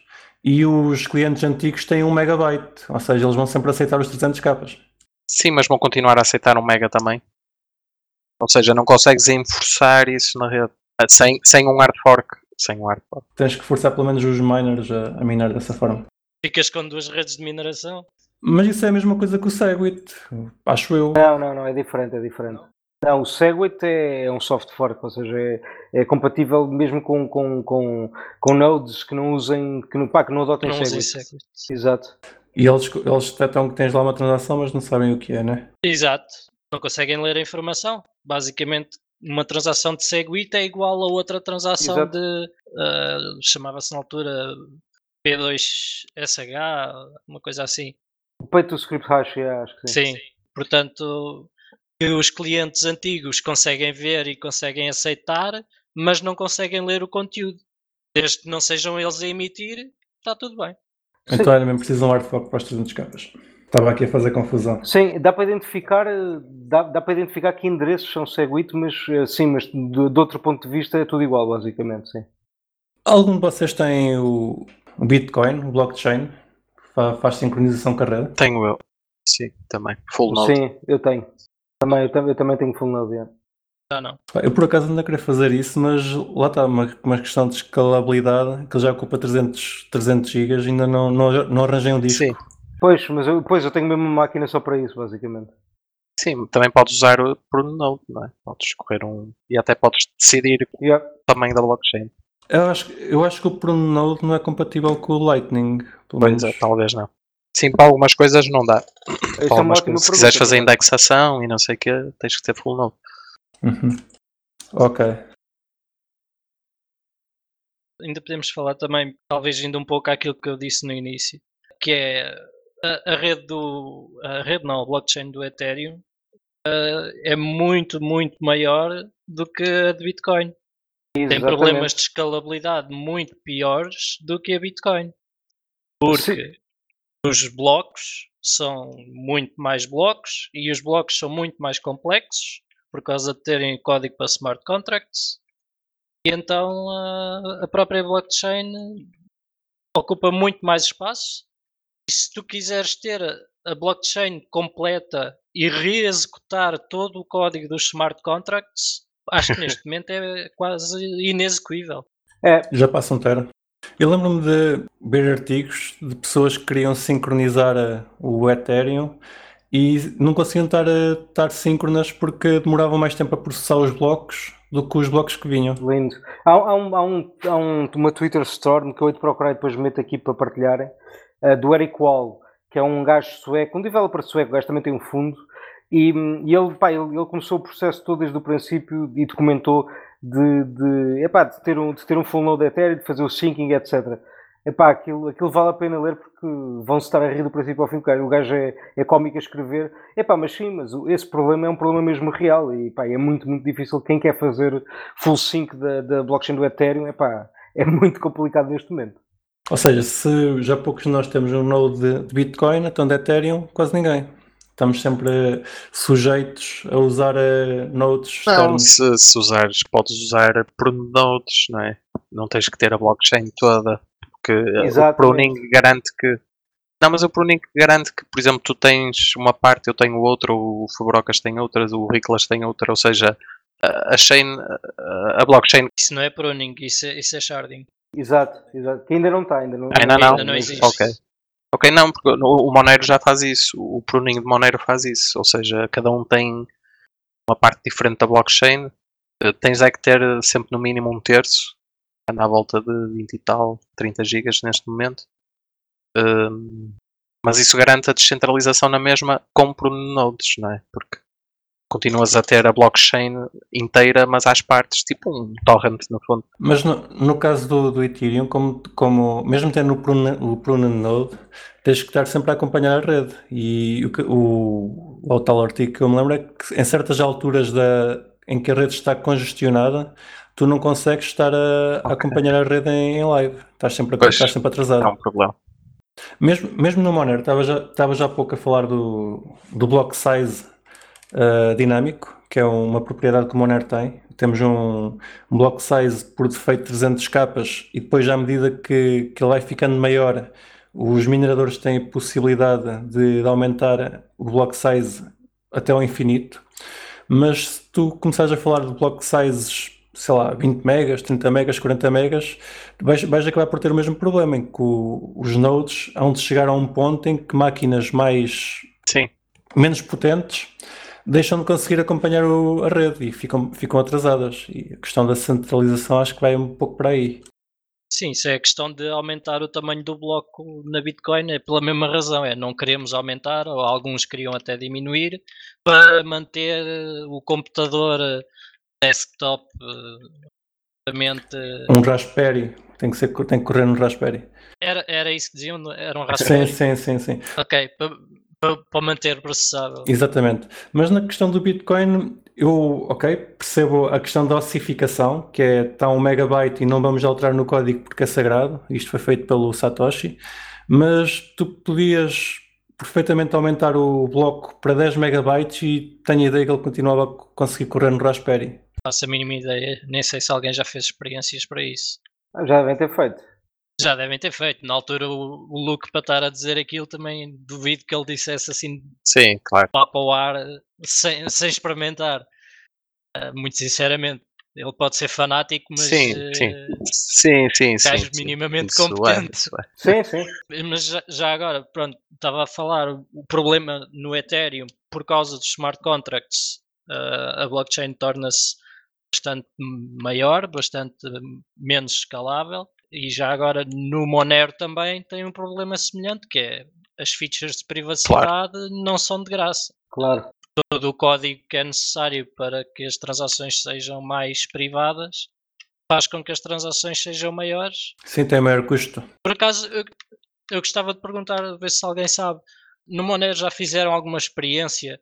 e os clientes antigos têm 1 megabyte, ou seja, eles vão sempre aceitar os 300 capas. Sim, mas vão continuar a aceitar um Mega também. Ou seja, não consegues enforçar isso na rede. Ah, Sem, sem um hard fork. Sem um hard fork. Tens que forçar pelo menos os miners a, a minar dessa forma. Ficas com duas redes de mineração. Mas isso é a mesma coisa que o Segwit, acho eu. Não, não, não, é diferente, é diferente. Não, o Segwit é, é um soft fork, ou seja, é, é compatível mesmo com, com, com, com nodes que não usem, que não, pá, que não adotem Não usem Segwit. Segwit. Exato. E eles, eles detectam que tens lá uma transação, mas não sabem o que é, né? Exato. Não conseguem ler a informação. Basicamente, uma transação de Segwit é igual a outra transação Exato. de. ah, Chamava-se na altura P2SH, uma coisa assim. O Pay to Script Hash, é, acho que sim. Sim. Portanto, que os clientes antigos conseguem ver e conseguem aceitar, mas não conseguem ler o conteúdo. Desde que não sejam eles a emitir, está tudo bem. Então era mesmo preciso de um fork para os 300 capas. Estava aqui a fazer confusão. Sim, dá para identificar, eh, dá, dá para identificar que endereços são Segwit, mas eh, sim, mas de, de outro ponto de vista é tudo igual, basicamente, sim. Algum de vocês tem o, Bitcoin, o blockchain? Fa- Faz sincronização com a rede? Tenho eu. Sim, também. Full node. Sim, eu tenho. Também, eu, tam- eu também tenho full node. Já não. Eu por acaso ainda queria fazer isso, mas lá está, uma, uma questão de escalabilidade, que ele já ocupa 300, 300 GB, ainda não, não, não arranjei um disco. Sim, Pois, mas eu, pois, eu tenho mesmo uma máquina só para isso, basicamente. sim, também podes usar o Pruno Node, não é? Podes escolher um. E até podes decidir Yeah. o tamanho da blockchain. Eu acho, eu acho que o Pronode não é compatível com o Lightning. Pelo Pois menos. é, talvez não. Sim, para algumas coisas não dá. É Para uma algumas ótima coisas. Se quiseres fazer acaso. indexação e não sei o que, tens que ter full node. Uhum. Ok. ainda podemos falar também, talvez ainda um pouco àquilo que eu disse no início, que é a, a rede do. A rede não, a blockchain do Ethereum eh, é muito, muito maior do que a de Bitcoin. Tem Exatamente. problemas de escalabilidade muito piores do que a Bitcoin. Porque os blocos são muito mais blocos e os blocos são muito mais complexos por causa de terem código para smart contracts. E então a, a própria blockchain ocupa muito mais espaço. E se tu quiseres ter a, blockchain completa e reexecutar todo o código dos smart contracts, acho que neste momento é quase inexecuível. É, Já passa um tera. Eu lembro-me de ver artigos de pessoas que queriam sincronizar a- o Ethereum e não conseguiam estar, a, estar síncronas porque demoravam mais tempo a processar os blocos do que os blocos que vinham. lindo. Há, há um, há, um, há um- uma Twitter Storm que eu hei de procurar e depois meto aqui para partilharem, eh, do Eric Wall, que é um gajo sueco, um developer sueco, o gajo também tem um fundo, e, e ele, pá, ele, ele começou o processo todo desde o princípio e documentou de, de, epá, de, ter, um, de ter um full node Ethereum, de fazer o syncing, etc. Epá, aquilo, aquilo vale a pena ler porque vão-se estar a rir do princípio ao fim. porque O gajo é, é cómico a escrever. Epá, mas sim, mas esse problema é um problema mesmo real e pá, é muito, muito difícil. Quem quer fazer full sync da, da blockchain do Ethereum, epá, é muito complicado neste momento. Ou seja, se já poucos de nós temos um node de, Bitcoin, então de Ethereum, quase ninguém. Estamos sempre sujeitos a usar eh, nodes Não, externos. se, se usares, podes usar Pruno Nodes, não é? Não tens que ter a blockchain toda. Porque eh, o Exatamente. pruning garante que. Não, mas o pruning garante que, por exemplo, tu tens uma parte, eu tenho outra, o Fubrocas tem outras, o Riclas tem outra, ou seja, a chain, a a blockchain Isso não é pruning, isso é, isso é sharding. Exato, exato. Que ainda não está, ainda não. Ainda não? Ainda não existe. Ok. Ok, não, porque o Monero já faz isso. O pruning de Monero faz isso. Ou seja, cada um tem uma parte diferente da blockchain. Eh, Tens é que ter sempre no mínimo um terço. Anda à volta de 20 e tal, 30 gigas neste momento. Hum, mas isso garante a descentralização na mesma com pruning nodes, não é? Porque continuas a ter a blockchain inteira, mas às partes, tipo um torrent no fundo. Mas no, no caso do, do Ethereum, como, como mesmo tendo o Pruna Node, tens que estar sempre a acompanhar a rede. E o, o, o tal artigo que eu me lembro é que em certas alturas da, em que a rede está congestionada, tu não consegues estar a, a acompanhar a rede em, em live. Estás sempre, a- Pois. estás sempre atrasado. É um problema. Mesmo, mesmo no Monero, estava já, estava já há pouco a falar do, do block size uh, dinâmico, que é uma propriedade que o Monero tem. Temos um, um block size por defeito de 300 capas e depois, à medida que, que ele vai ficando maior, os mineradores têm a possibilidade de, de aumentar o block size até ao infinito. Mas se tu começares a falar de block sizes sei lá, 20 megas, 30 megas, 40 megas, vais, vais acabar por ter o mesmo problema, em que o- os nodes hão de chegar a um ponto em que máquinas mais Sim, menos potentes deixam de conseguir acompanhar o- a rede e ficam, ficam atrasadas. E a questão da centralização acho que vai um pouco para aí. Sim, isso é a questão de aumentar o tamanho do bloco na Bitcoin, é pela mesma razão, é não queremos aumentar, ou alguns queriam até diminuir, para manter eh, o computador eh, desktop eh, completamente- Um Raspberry, tem que, ser, tem que correr no Raspberry. Era, era isso que diziam? Era um Sim, Raspberry? sim, sim, sim. Ok, para, manter processável. Exatamente. Mas na questão do Bitcoin, eu, ok, percebo a questão da ossificação, que é está um megabyte e não vamos alterar no código porque é sagrado. Isto foi feito pelo Satoshi. Mas tu podias perfeitamente aumentar o bloco para 10 megabytes e tenho a ideia que ele continuava a conseguir correr no Raspberry. faço a mínima ideia, nem sei se alguém já fez experiências para isso. Já devem ter feito. Já devem ter feito. Na altura, o, o Luke, para estar a dizer aquilo, também duvido que ele dissesse assim sim, claro. lá para o ar sem, sem experimentar. Eh, muito sinceramente, ele pode ser fanático, mas Sim, eh, sim. Sim, sim, sim. gajo sim. minimamente Isso é, competente. isso é. Sim, sim. Mas já, já agora, pronto, estava a falar o problema no Ethereum por causa dos smart contracts. eh, a blockchain torna-se bastante maior, bastante menos escalável. E já agora no Monero também tem um problema semelhante, que é as features de privacidade não são de graça. Claro. Todo o código que é necessário para que as transações sejam mais privadas faz com que as transações sejam maiores Sim, tem maior custo. por acaso, eu, eu gostava de perguntar, a ver se alguém sabe. No Monero já fizeram alguma experiência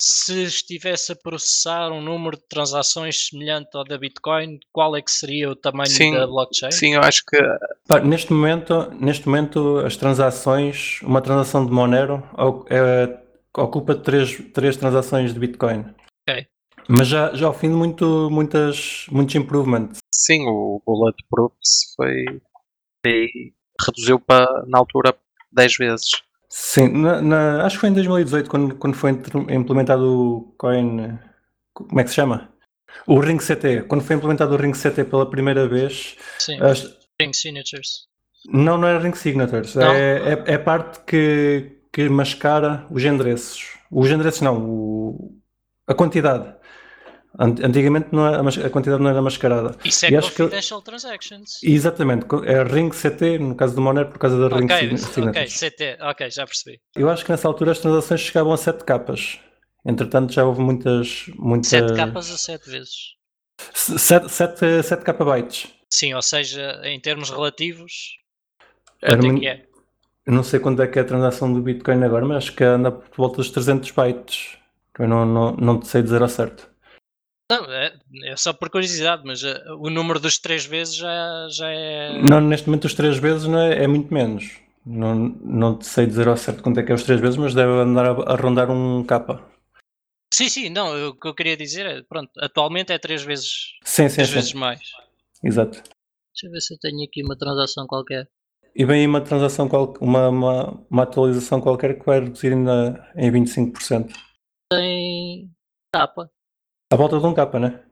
se estivesse a processar um número de transações semelhante ao da Bitcoin, qual é que seria o tamanho Sim, da blockchain? Sim, eu acho que Pá, neste momento, neste momento, as transações, uma transação de Monero é- ocupa três, três transações de Bitcoin. Ok. Mas já, já ao fim de muito, muitas, muitos improvements. sim, o Bulletproof foi, foi- reduziu para na altura 10 vezes. Sim, na- na- acho que foi em 2018 quando, quando foi implementado o Coin. Como é que se chama? O Ring CT. Quando foi implementado o Ring CT pela primeira vez, Sim, as- Ring Signatures. não, não era Ring Signatures. Não? É, é, é a parte que, que mascara os endereços. Os endereços não, o- a quantidade. Ant- Antigamente não era- a quantidade não era mascarada. Isso é E acho que- Confidential Transactions. Exatamente, é Ring CT, no caso do Monero, por causa da Ring Ok, Sign- ok. CT, ok, já percebi. Eu acho que nessa altura as transações chegavam a 7 capas. Entretanto, já houve muitas. muitas 7 capas a 7 vezes. 7, 7, 7 kbytes. Sim, ou seja, em termos relativos, quanto é que é? Eu não sei quanto é que é a transação do Bitcoin agora, mas acho que anda por volta dos 300 bytes. Eu não, não, não sei dizer ao certo. Não, é, é só por curiosidade, mas eh, o número dos 3 vezes já, já é. Não, neste momento, os 3 vezes não é, é muito menos. Não, não sei dizer ao certo quanto é que é os 3 vezes, mas deve andar a, a rondar um capa. Sim, sim, não, o que eu queria dizer é, pronto, atualmente é 3 vezes, Sim, sim, três sim. vezes mais. Exato. Deixa eu ver se eu tenho aqui uma transação qualquer. E vem aí uma transação, qual- uma, uma, uma atualização qualquer que vai reduzir ainda em 25%. Tem capa. À volta de um capa, né?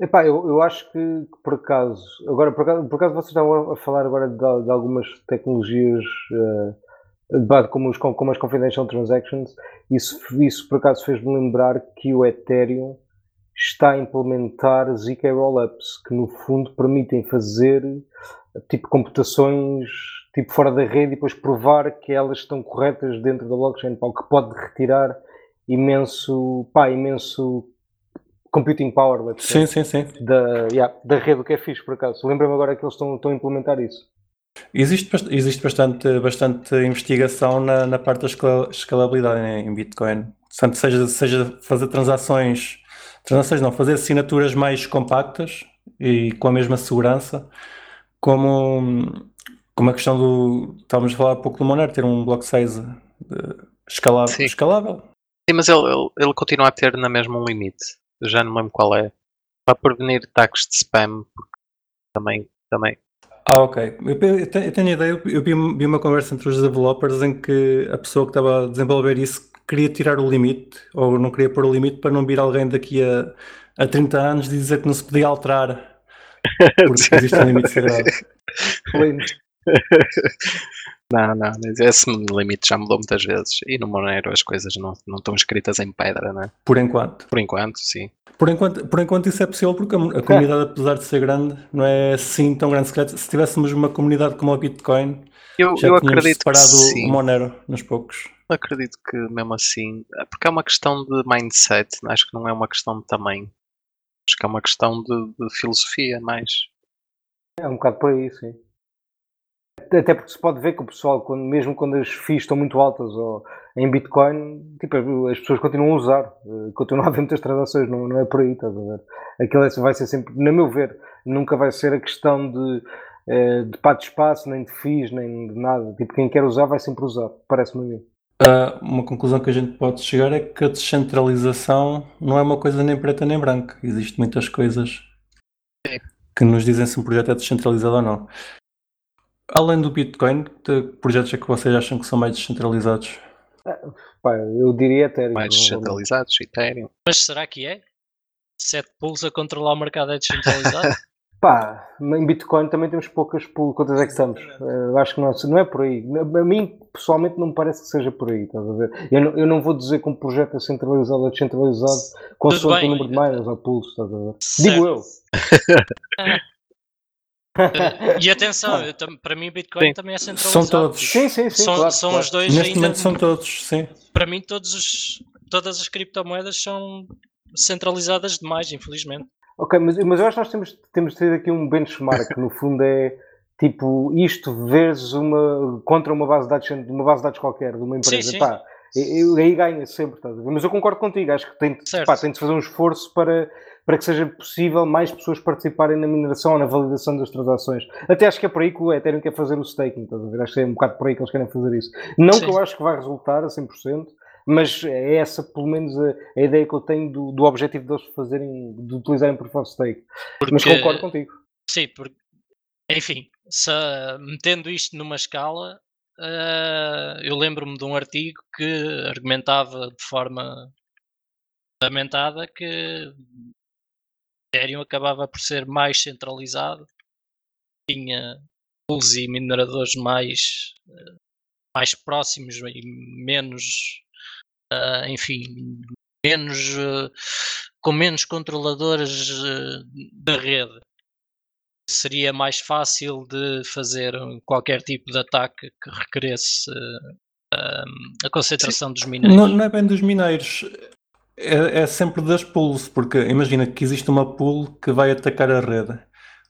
Epá, eu, eu acho que, que por acaso, agora por acaso, por acaso vocês estavam a falar agora de, de algumas tecnologias base, como, os, como as Confidential Transactions, isso, isso por acaso fez-me lembrar que o Ethereum está a implementar ZK Rollups, que no fundo permitem fazer tipo computações tipo fora da rede e depois provar que elas estão corretas dentro da blockchain, o que pode retirar imenso, pá, imenso computing power, let's say Sim, sim, sim. da, yeah, da rede, o que é fixe, por acaso. Lembra-me agora que eles estão, estão a implementar isso. Existe, existe bastante, bastante investigação na, na parte da escala- escalabilidade né, em Bitcoin. Portanto, seja, seja fazer transações, transações não, fazer assinaturas mais compactas e com a mesma segurança, como, como a questão do, estávamos a falar há pouco do Monero, ter um block size eh, escalável. Sim. escalável. Sim, mas ele, ele, ele continua a ter na mesma um limite. Já não me lembro qual é. Para prevenir ataques de spam, porque também, também. Ah, ok. Eu, eu tenho ideia, eu vi, vi uma conversa entre os developers em que a pessoa que estava a desenvolver isso queria tirar o limite, ou não queria pôr o limite para não vir alguém daqui a, a 30 anos dizer que não se podia alterar porque existe um limite sagrado. Não, não, mas esse limite já mudou muitas vezes. E no Monero as coisas não, não estão escritas em pedra, né? Por enquanto. Por enquanto, sim. Por enquanto, por enquanto isso é possível porque a, a comunidade, apesar de ser grande, não é assim tão grande. Se, calhar, se tivéssemos uma comunidade como a Bitcoin, Eu, já eu tínhamos acredito que separado sim. o Monero nos poucos. Eu acredito que mesmo assim, porque é uma questão de mindset, acho que não é uma questão de tamanho. Acho que é uma questão de, de filosofia mais. É um bocado por aí, sim. Até porque se pode ver que o pessoal, quando, mesmo quando as FIIs estão muito altas ou em Bitcoin, tipo, as pessoas continuam a usar, eh, continuam a haver muitas transações, não, não é por aí, estás a ver? Aquilo é- vai ser sempre, na meu ver, nunca vai ser a questão de, eh, de pá de espaço, nem de FIIs, nem de nada. Tipo, quem quer usar vai sempre usar, parece-me a mim. Ah, uma conclusão que a gente pode chegar é que a descentralização não é uma coisa nem preta nem branca. Existem muitas coisas que nos dizem se um projeto é descentralizado ou não. Além do Bitcoin, que projetos é que vocês acham que são mais descentralizados? Pá, eu diria Ethereum. mais descentralizados, Ethereum. Mas será que é? Sete pools a controlar o mercado é descentralizado? Pá, em Bitcoin também temos poucas pool. Quantas é que estamos? Eu acho que não, não é por aí. A mim, pessoalmente, não me parece que seja por aí. Estás a ver? Eu não, eu não vou dizer que um projeto é centralizado ou descentralizado consoante o número de miners ou pools. Estás a ver? Certo. Digo eu. E atenção, eu para mim Bitcoin Sim. também é centralizado. São todos. Sim, sim, sim. são claro, são claro. os dois Neste ainda- momento são todos, sim. Para mim todos os, todas as criptomoedas são centralizadas demais, infelizmente. Ok, mas, mas eu acho que nós temos, temos de ter aqui um benchmark, que no fundo é tipo isto vezes uma contra uma base de dados, uma base de dados qualquer, de uma empresa. Sim, sim. Pá, eu- aí ganha sempre, estás a ver? Mas eu concordo contigo, acho que tem, pá, tem de fazer um esforço para, para que seja possível mais pessoas participarem na mineração ou na validação das transações. Até acho que é por aí que o Ethereum quer fazer o staking, estás a ver? Acho que é um bocado por aí que eles querem fazer isso. Não Sim. que eu acho que vai resultar a 100%, mas é essa, pelo menos, a, a ideia que eu tenho do, do objetivo deles fazerem, de utilizarem Proof of Stake. Mas Porque- concordo contigo. Sim, porque, enfim, se, metendo isto numa escala, eh, eu lembro-me de um artigo que argumentava de forma fundamentada que Ethereum acabava por ser mais centralizado, tinha pools e mineradores mais, eh, mais próximos e menos, eh, enfim, menos, eh, com menos controladores da rede. Seria mais fácil de fazer qualquer tipo de ataque que requeresse a concentração dos mineiros. Não, não é bem dos mineiros, é, é sempre das pools, porque imagina que existe uma pool que vai atacar a rede,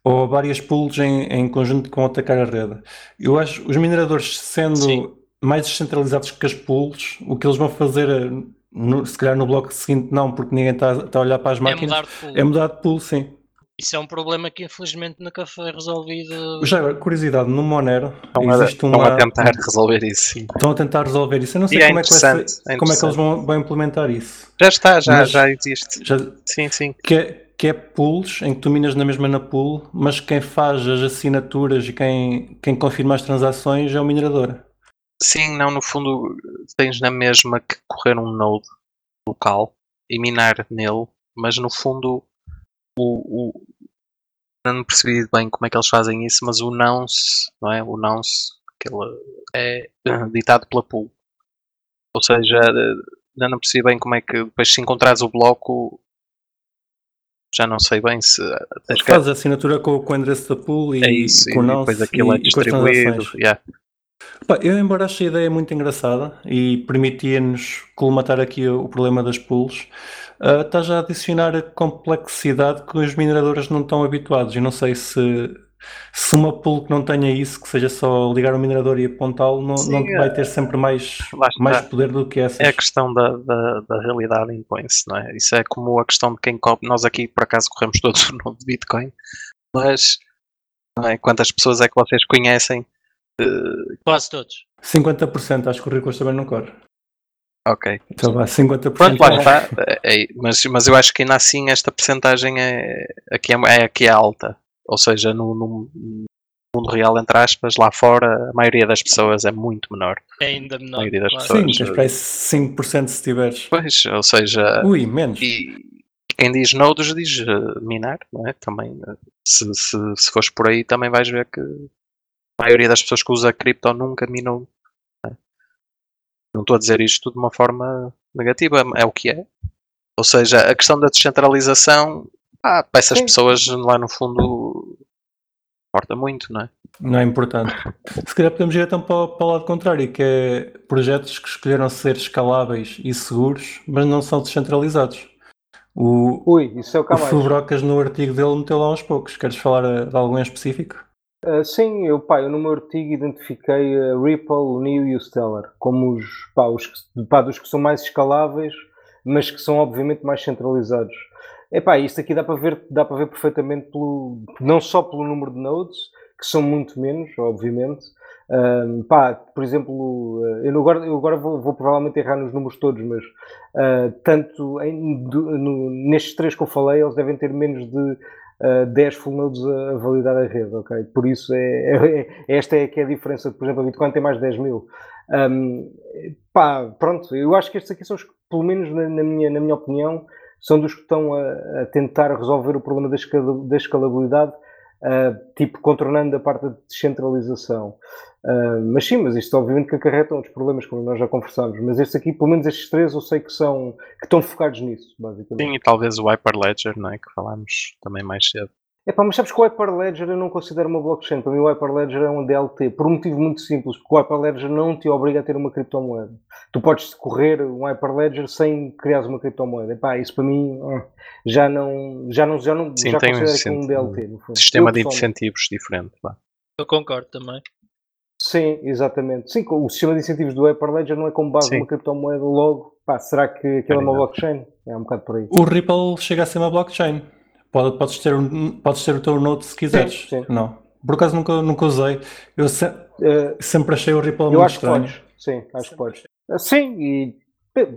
ou várias pools em, em conjunto que vão atacar a rede. Eu acho os mineradores sendo Sim. mais descentralizados que as pools, o que eles vão fazer, eh, no- se calhar no bloco seguinte não, porque ninguém está está a olhar para as é máquinas, mudar de pool. é mudar de pool, sim. Isso é um problema que infelizmente nunca foi resolvido. Já agora, curiosidade, no Monero Estão, a, existe estão uma... a tentar resolver isso, sim. Estão a tentar resolver isso. Eu não sei é como, é que interessante, é como é que eles vão, vão implementar isso. Já está, já, Mas- já existe. Já, Sim, sim. que, é, que é pools, em que tu minas na mesma na pool, mas quem faz as assinaturas e quem, quem confirma as transações é o minerador. Sim, não, no fundo tens na mesma que correr um node local e minar nele, mas no fundo o, o não percebi bem como é que eles fazem isso, mas o nonce, não é? O nonce aquele, é eh, ditado pela pool. Ou seja, eh, ainda não percebi bem como é que depois se encontrares o bloco já não sei bem se que- Faz a assinatura com, com o endereço da pool e é isso, com o e nonce depois aquilo e, é e distribuído. yeah. Eu, embora ache a ideia muito engraçada e permitia-nos colmatar aqui o, problema das pools, ah, está já a adicionar a complexidade que os mineradores não estão habituados. E não sei se, se uma pool que não tenha isso, que seja só ligar o minerador e apontá-lo, não, Sim, não vai é- ter sempre mais, mais poder do que essas. É a questão da, da, da realidade impõe-se, não é? Isso é como a questão de quem cobre. Nós aqui, por acaso, corremos todos o nome de Bitcoin, mas é? quantas pessoas é que vocês conhecem? Quase todos. 50%, acho que o Ricos também não corre. Ok. Então vá, 50%. Pronto, lá está. É, é, mas, mas eu acho que ainda assim esta percentagem é, aqui é, é, aqui é alta. Ou seja, no, no- mundo real, entre aspas, lá fora, a maioria das pessoas é muito menor. É ainda menor. maioria das claro. pessoas. Sim, para aí 5% se tiveres. Pois, ou seja, Ui, menos. e quem diz nodes diz eh, minar, não é? Também, eh, se, se, se fores por aí, também vais ver que a maioria das pessoas que usa cripto nunca minou. não é? Não estou a dizer isto de uma forma negativa, é o que é. Ou seja, a questão da descentralização, pá, para essas Sim. pessoas lá no fundo importa muito, não é? Não é importante. Se calhar podemos ir então para, o- para o lado contrário, que é projetos que escolheram ser escaláveis e seguros, mas não são descentralizados. O, Ui, isso é o o. Fubrocas no artigo dele meteu lá uns poucos. Queres falar de algum em específico? Uh, sim, eu, pá, eu no meu artigo identifiquei a Ripple, o NEO e o Stellar como os, pá, os pá, dos que são mais escaláveis, mas que são obviamente mais centralizados. Epá, isto aqui dá para ver, dá para ver perfeitamente pelo, não só pelo número de nodes, que são muito menos, obviamente. Um, pá, por exemplo, uh, eu agora, eu agora vou, vou provavelmente errar nos números todos, mas uh, tanto em- do- no- nestes três que eu falei, eles devem ter menos de uh, 10 full nodes a, validar a rede, ok? Por isso, é, é- esta é que é a diferença. Por exemplo, a Bitcoin tem mais de 10 mil. Um, pá, pronto, eu acho que estes aqui são os que, pelo menos na, na minha, na minha opinião, são dos que estão a, a tentar resolver o problema da, escala- da escalabilidade, uh, tipo contornando a parte da descentralização. Uh, mas sim, mas isto obviamente que acarreta outros problemas, como nós já conversámos. Mas estes aqui, pelo menos estes três, eu sei que são que estão focados nisso, basicamente. Sim, e talvez o Hyperledger, não é? Que falámos também mais cedo. Epá, mas sabes que o Hyperledger eu não considero uma blockchain. Para mim o Hyperledger é um DLT, por um motivo muito simples, porque o Hyperledger não te obriga a ter uma criptomoeda. Tu podes correr um Hyperledger sem criar uma criptomoeda. Epá, isso para mim ah, já não, já não, já não, Sim, já tem um é um DLT. No fundo. Sistema Eu, de incentivos diferente. Eu concordo também. Sim, exatamente. Sim, o sistema de incentivos do Hyperledger não é como base Sim. uma criptomoeda logo. Pá, será que aquilo é uma blockchain? É um bocado por aí. O Ripple chega a ser uma blockchain. Pode, podes, ter, podes ter o teu node se quiseres. sim. Não. Por acaso nunca, nunca usei. Eu se- Eh, sempre achei o Ripple Eu muito acho que estranho. podes. Sim, acho que podes. Ah, Sim, e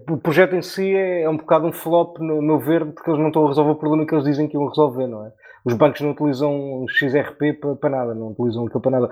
o projeto em si é, é um bocado um flop, no meu ver, porque eles não estão a resolver o problema que eles dizem que iam resolver, não é? Os bancos não utilizam XRP para, para nada, não utilizam aquilo para nada.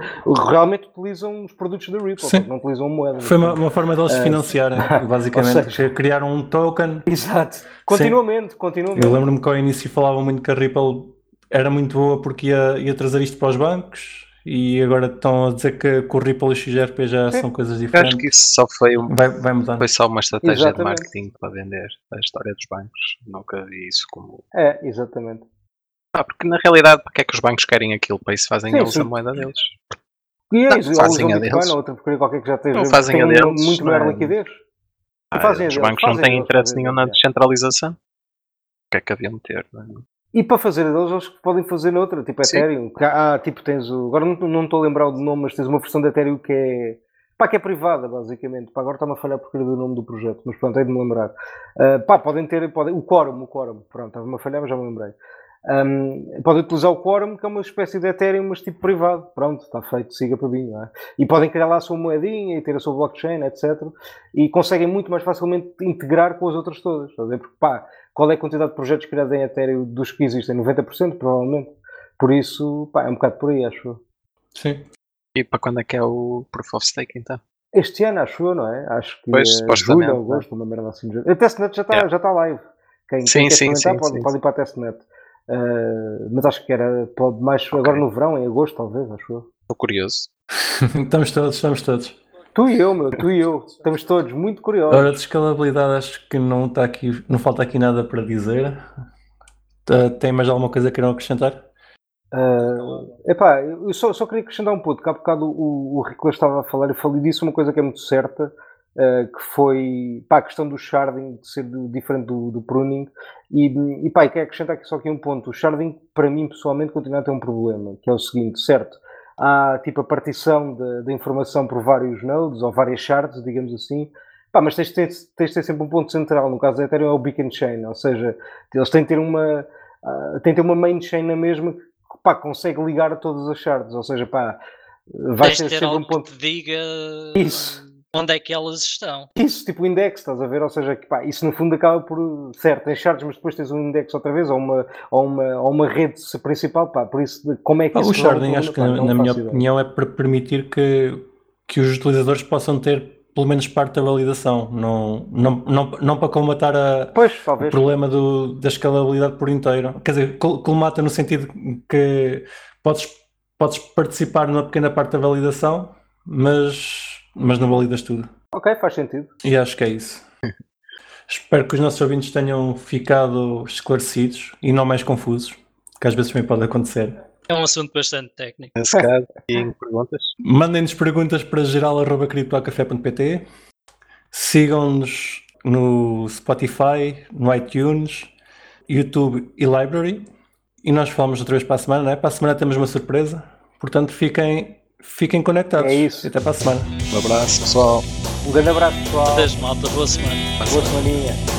Realmente utilizam os produtos da Ripple, Sim. não utilizam moeda. Foi uma, uma forma deles se Eh, financiarem, basicamente. seja- Criaram um token. Exato. Continuamente, continuamente. Eu lembro-me que ao início falavam muito que a Ripple era muito boa porque ia, ia trazer isto para os bancos e agora estão a dizer que, que o Ripple e o XRP já Sim. são coisas diferentes. acho que isso só foi, um, Vai, vai mudando. foi só uma estratégia de Exatamente. marketing para vender a história dos bancos. Nunca vi isso como. É, exatamente. Ah, porque na realidade, para que é que os bancos querem aquilo? Para isso fazem Sim, eles sim. a moeda deles. E é Não, isso, ou fazem a deles. ou outra qualquer que já esteja Não fazem a deles, muito não maior é? liquidez. Ah, os deles, bancos não têm interesse nenhum na é. descentralização. O que é que haviam de ter? Não é? E para fazer a deles, eles podem fazer noutra, tipo Sim. Ethereum. Ah, tipo, tens o. Agora não não estou a lembrar do nome, mas tens uma versão de Ethereum que é. Pá, que é privada, basicamente. Pá, agora está-me a falhar porque do nome do projeto, mas pronto, hei de me lembrar. Ah, pá, podem ter. Podem, o Quorum, o Quorum, pronto, estava-me a falhar, mas já me lembrei. Ahm, podem utilizar o Quorum, que é uma espécie de Ethereum, mas tipo privado. Pronto, está feito, siga para mim, não é? E podem criar lá a sua moedinha e ter a sua blockchain, etc. E conseguem muito mais facilmente integrar com as outras todas. Ver? Porque, pá, qual é a quantidade de projetos criados em Ethereum dos que existem? 90%, provavelmente. Por isso, pá, é um bocado por aí, acho eu. Sim. E para quando é que é o Proof of Stake então? Este ano, acho eu, não é? Acho que Pois, é julho, agosto, uma merda assim. A testnet já está Yeah. já está live. Quem, Sim, quem quer sim, sim, pode, sim, pode ir para a testnet. Ah, mas acho que era pode mais agora no verão, em agosto, talvez, acho eu. Estou curioso. estamos todos, estamos todos. Tu e eu, meu, tu e eu. Estamos todos muito curiosos. Ora, de escalabilidade acho que não está aqui, não falta aqui nada para dizer. Tá- Tem mais alguma coisa que queiram acrescentar? Ah, epá, eu só, só queria acrescentar um ponto, que há bocado o, o Ricolas estava a falar, eu falei disso, uma coisa que é muito certa, ah, que foi pá, a questão do sharding de ser do- diferente do, do pruning, e, e pá, e quero acrescentar aqui só aqui um ponto, o sharding para mim pessoalmente continua a ter um problema, que é o seguinte, certo, há tipo a partição da informação por vários nodes, ou várias shards, digamos assim, Pá, mas tens de, ter, tens de ter sempre um ponto central. No caso da Ethereum é o beacon chain, ou seja, eles têm de ter uma, ah, têm de ter uma main chain na mesma que pá, consegue ligar a todas as shards. Ou seja, pá, vai ter sempre um ponto. que te diga Isso. Onde é que elas estão. Isso, tipo o index, estás a ver? Ou seja, que, pá, isso no fundo acaba por, certo, tens shards, mas depois tens um index outra vez, ou uma, ou uma, ou uma rede principal, pá, por isso, como é que Ah, isso o sharding, acho que Pá, na minha opinião é para permitir que, que os utilizadores possam ter pelo menos parte da validação, não, não, não, não para combatar a, Pois, o problema do, da escalabilidade por inteiro. Quer dizer, col- colmata no sentido que podes, podes participar numa pequena parte da validação, mas, mas não validas tudo. Ok, faz sentido. E acho que é isso. Espero que os nossos ouvintes tenham ficado esclarecidos e não mais confusos, que às vezes também pode acontecer. É um assunto bastante técnico. Nesse caso, e em perguntas. Mandem-nos perguntas para geral.criptocafé.pt Sigam-nos no Spotify, no iTunes, YouTube e Library. E nós falamos outra vez para a semana, não é? Para a semana temos uma surpresa. Portanto, fiquem, fiquem conectados. É isso. Até para a semana. Um abraço, pessoal. Um grande abraço, pessoal. Adeus, malta. Boa semana. Boa semaninha.